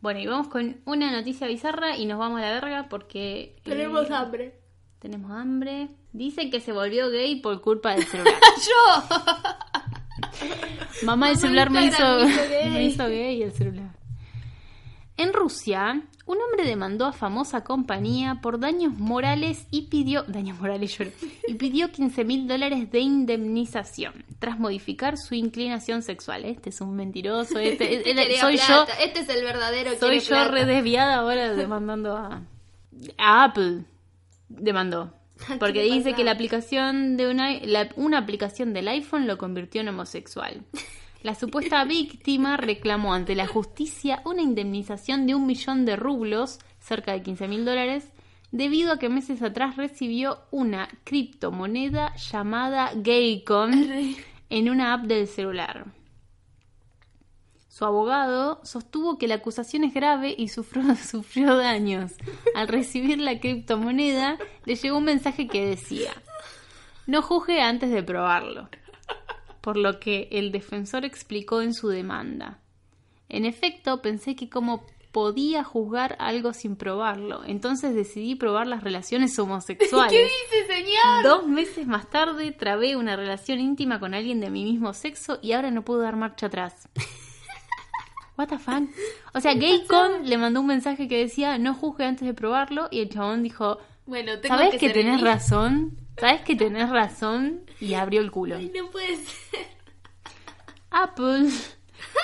Bueno, y vamos con una noticia bizarra y nos vamos a la verga porque... eh,
hambre.
Tenemos hambre. Dicen que se volvió gay por culpa del celular. [laughs]
¡Yo!
Mamá, el
Mamá,
celular me hizo,
Instagram [laughs] me hizo gay.
me hizo gay el celular. En Rusia, un hombre demandó a famosa compañía por daños morales y pidió daños morales lloro, y pidió 15 mil dólares de indemnización tras modificar su inclinación sexual. Este es un mentiroso, este, [laughs]
Este quería
soy
plata.
yo,
Este es el verdadero.
soy yo
plata.
re desviada ahora demandando a, a Apple. Demandó. [laughs]
¿Qué
Porque dice que la aplicación de una, la- una aplicación del iPhone lo convirtió en homosexual. [laughs] La supuesta víctima reclamó ante la justicia una indemnización de un millón de rublos, cerca de 15 mil dólares, debido a que meses atrás recibió una criptomoneda llamada Gaycon en una app del celular. Su abogado sostuvo que la acusación es grave y sufrió, [laughs] sufrió daños. Al recibir la criptomoneda, le llegó un mensaje que decía, no juzgue antes de probarlo. Por lo que el defensor explicó en su demanda. En efecto, pensé que como podía juzgar algo sin probarlo, entonces decidí probar las relaciones homosexuales. [laughs]
¿Qué dice, señor?
Dos meses más tarde trabé una relación íntima con alguien de mi mismo sexo y ahora no puedo dar marcha atrás. [laughs] What the fuck? O sea, Gaycon le mandó un mensaje que decía no juzgue antes de probarlo y el chabón dijo,
Bueno, tengo
¿sabes
que,
que tenés razón? ¿Sabes que tenés razón? Y abrió el culo.
Ay, no puede ser.
Apple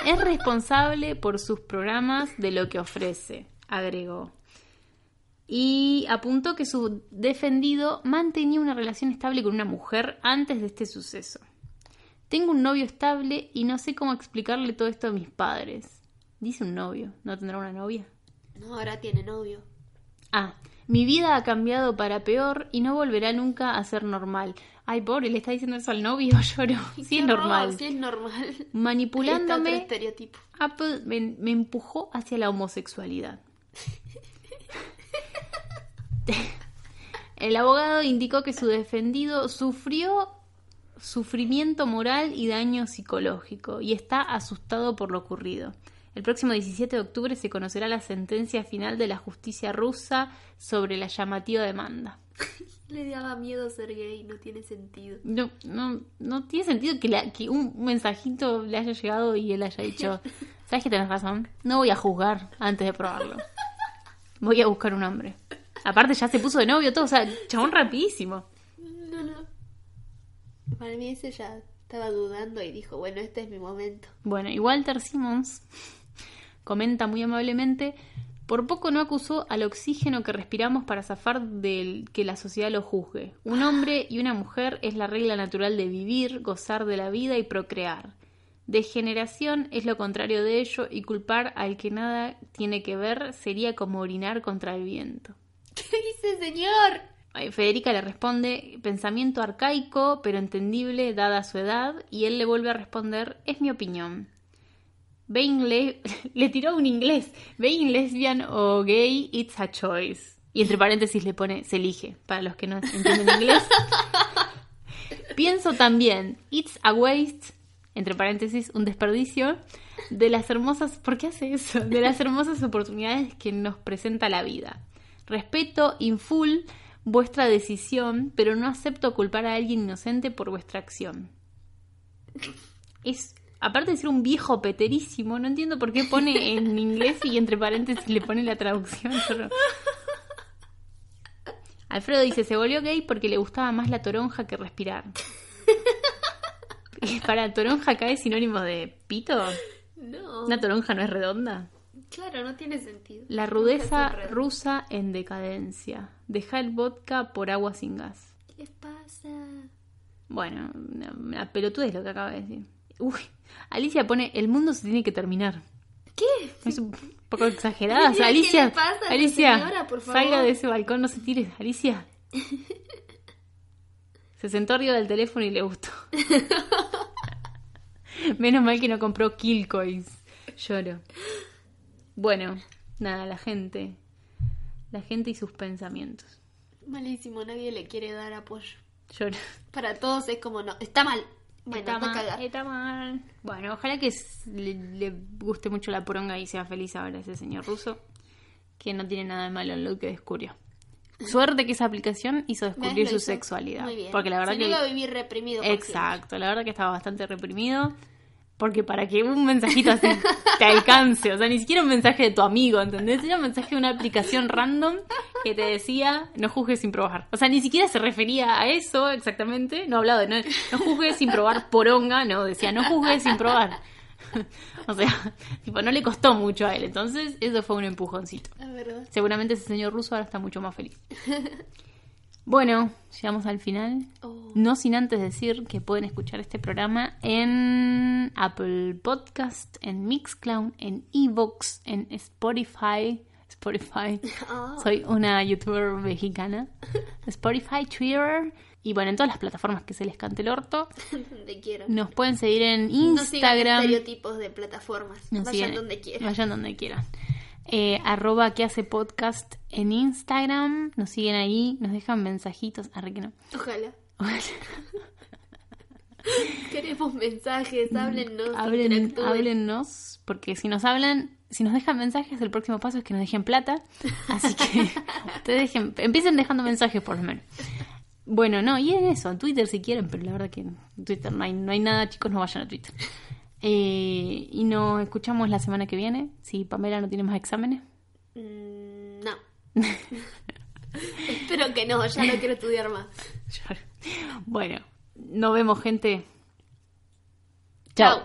es responsable por sus programas de lo que ofrece, agregó. Y apuntó que su defendido mantenía una relación estable con una mujer antes de este suceso. Tengo un novio estable y no sé cómo explicarle todo esto a mis padres. Dice un novio, ¿no tendrá una novia?
No, ahora tiene novio.
Ah, mi vida ha cambiado para peor y no volverá nunca a ser normal. Ay, pobre, le está diciendo eso al novio, [laughs] lloro. Sí, es normal.
Sí, es normal.
Manipulándome,
estereotipo.
Apple me, me empujó hacia la homosexualidad. El abogado indicó que su defendido sufrió sufrimiento moral y daño psicológico y está asustado por lo ocurrido. El próximo 17 de octubre se conocerá la sentencia final de la justicia rusa sobre la llamativa demanda. [laughs]
Le daba miedo ser gay, no tiene sentido.
No, no, no tiene sentido que, la- que un mensajito le haya llegado y él haya dicho, [laughs] ¿sabes que tenés razón? No voy a juzgar antes de probarlo. Voy a buscar un hombre. Aparte ya se puso de novio todo, o sea, chabón rapidísimo.
No, no. Para mí ese ya estaba dudando y dijo, bueno, este es mi momento.
Bueno, y Walter Simmons comenta muy amablemente, por poco no acusó al oxígeno que respiramos para zafar del que la sociedad lo juzgue. Un hombre y una mujer es la regla natural de vivir, gozar de la vida y procrear. Degeneración es lo contrario de ello y culpar al que nada tiene que ver sería como orinar contra el viento. [laughs]
¿Qué dice, señor?
Federica le responde, pensamiento arcaico, pero entendible dada su edad, y él le vuelve a responder, es mi opinión. Being le, [laughs] le tiró un inglés, being lesbian o gay, it's a choice. Y entre paréntesis le pone, se elige, para los que no entienden inglés. [laughs] Pienso también, it's a waste, entre paréntesis, un desperdicio, de las hermosas, ¿por qué hace eso? De las hermosas oportunidades que nos presenta la vida. Respeto in full vuestra decisión, pero no acepto culpar a alguien inocente por vuestra acción. Es, aparte de ser un viejo peterísimo, no entiendo por qué pone [laughs] en inglés y entre paréntesis le pone la traducción. Alfredo dice, se volvió gay porque le gustaba más la toronja que respirar. Y [laughs] [laughs] para toronja acá es sinónimo de pito.
No.
Una toronja no es redonda.
Claro, no tiene sentido.
La rudeza rusa en decadencia. Deja el vodka por agua sin gas.
¿Qué les pasa?
Bueno, una, una pelotudez lo que acaba de decir. Uy, Alicia pone, el mundo se tiene que terminar.
¿Qué?
Es un poco exagerada. O [laughs] sea,
¿Qué le
Alicia,
pasa a
Alicia,
señora, por favor?
salga de ese balcón, no se tire. Alicia. [laughs] Se sentó arriba del teléfono y le gustó. [laughs] Menos mal que no compró Killcoins. Lloro. Bueno, nada, la gente. La gente y sus pensamientos.
Malísimo, nadie le quiere dar apoyo.
Lloro.
Para todos es como, no, está mal. Bueno,
está, mal, está mal. Bueno, ojalá que le, le guste mucho la poronga y sea feliz ahora ese señor ruso. Que no tiene nada de malo en lo que descubrió. Suerte que esa aplicación hizo descubrir su
hizo
sexualidad.
Muy bien.
Porque la verdad
Si
que.
iba a vivir reprimido.
Exacto, la verdad que estaba bastante reprimido. Porque para que un mensajito así te alcance, o sea, ni siquiera un mensaje de tu amigo, ¿entendés? Era un mensaje de una aplicación random que te decía no juzgues sin probar. O sea, ni siquiera se refería a eso exactamente, no hablaba de no, no juzgues sin probar poronga, no, decía no juzgues sin probar. [laughs] o sea, tipo, no le costó mucho a él, entonces eso fue un empujoncito. Seguramente ese señor ruso ahora está mucho más feliz. [laughs] Bueno, llegamos al final.
Oh.
No sin antes decir que pueden escuchar este programa en Apple Podcast, en Mixcloud, en Evox, en Spotify. Spotify. [laughs]
Ah.
Soy una youtuber mexicana. [laughs] Spotify, Twitter y bueno, en todas las plataformas que se les cante el orto. [laughs]
donde quieran.
Nos pueden seguir en
No sigan
Instagram.
estereotipos de plataformas.
Nos
Vayan
siguen-
donde quieran.
Vayan donde quieran. Eh, arroba que hace podcast en Instagram. Nos siguen ahí, nos dejan mensajitos. Arre que no.
Ojalá. [laughs] Queremos mensajes, háblenos,
Hablen,
interactúen.
háblennos, porque si nos hablan, si nos dejan mensajes, el próximo paso es que nos dejen plata. Así que [laughs] ustedes dejen, empiecen dejando mensajes por lo menos. Bueno, no, y en eso, en Twitter si quieren, pero la verdad que en Twitter no hay, no hay nada, chicos, no vayan a Twitter. Eh, y nos escuchamos la semana que viene, si Pamela no tiene más exámenes.
Mm, no. [laughs] Espero que no, ya no quiero estudiar más. [laughs]
Bueno, nos vemos, gente. Chao.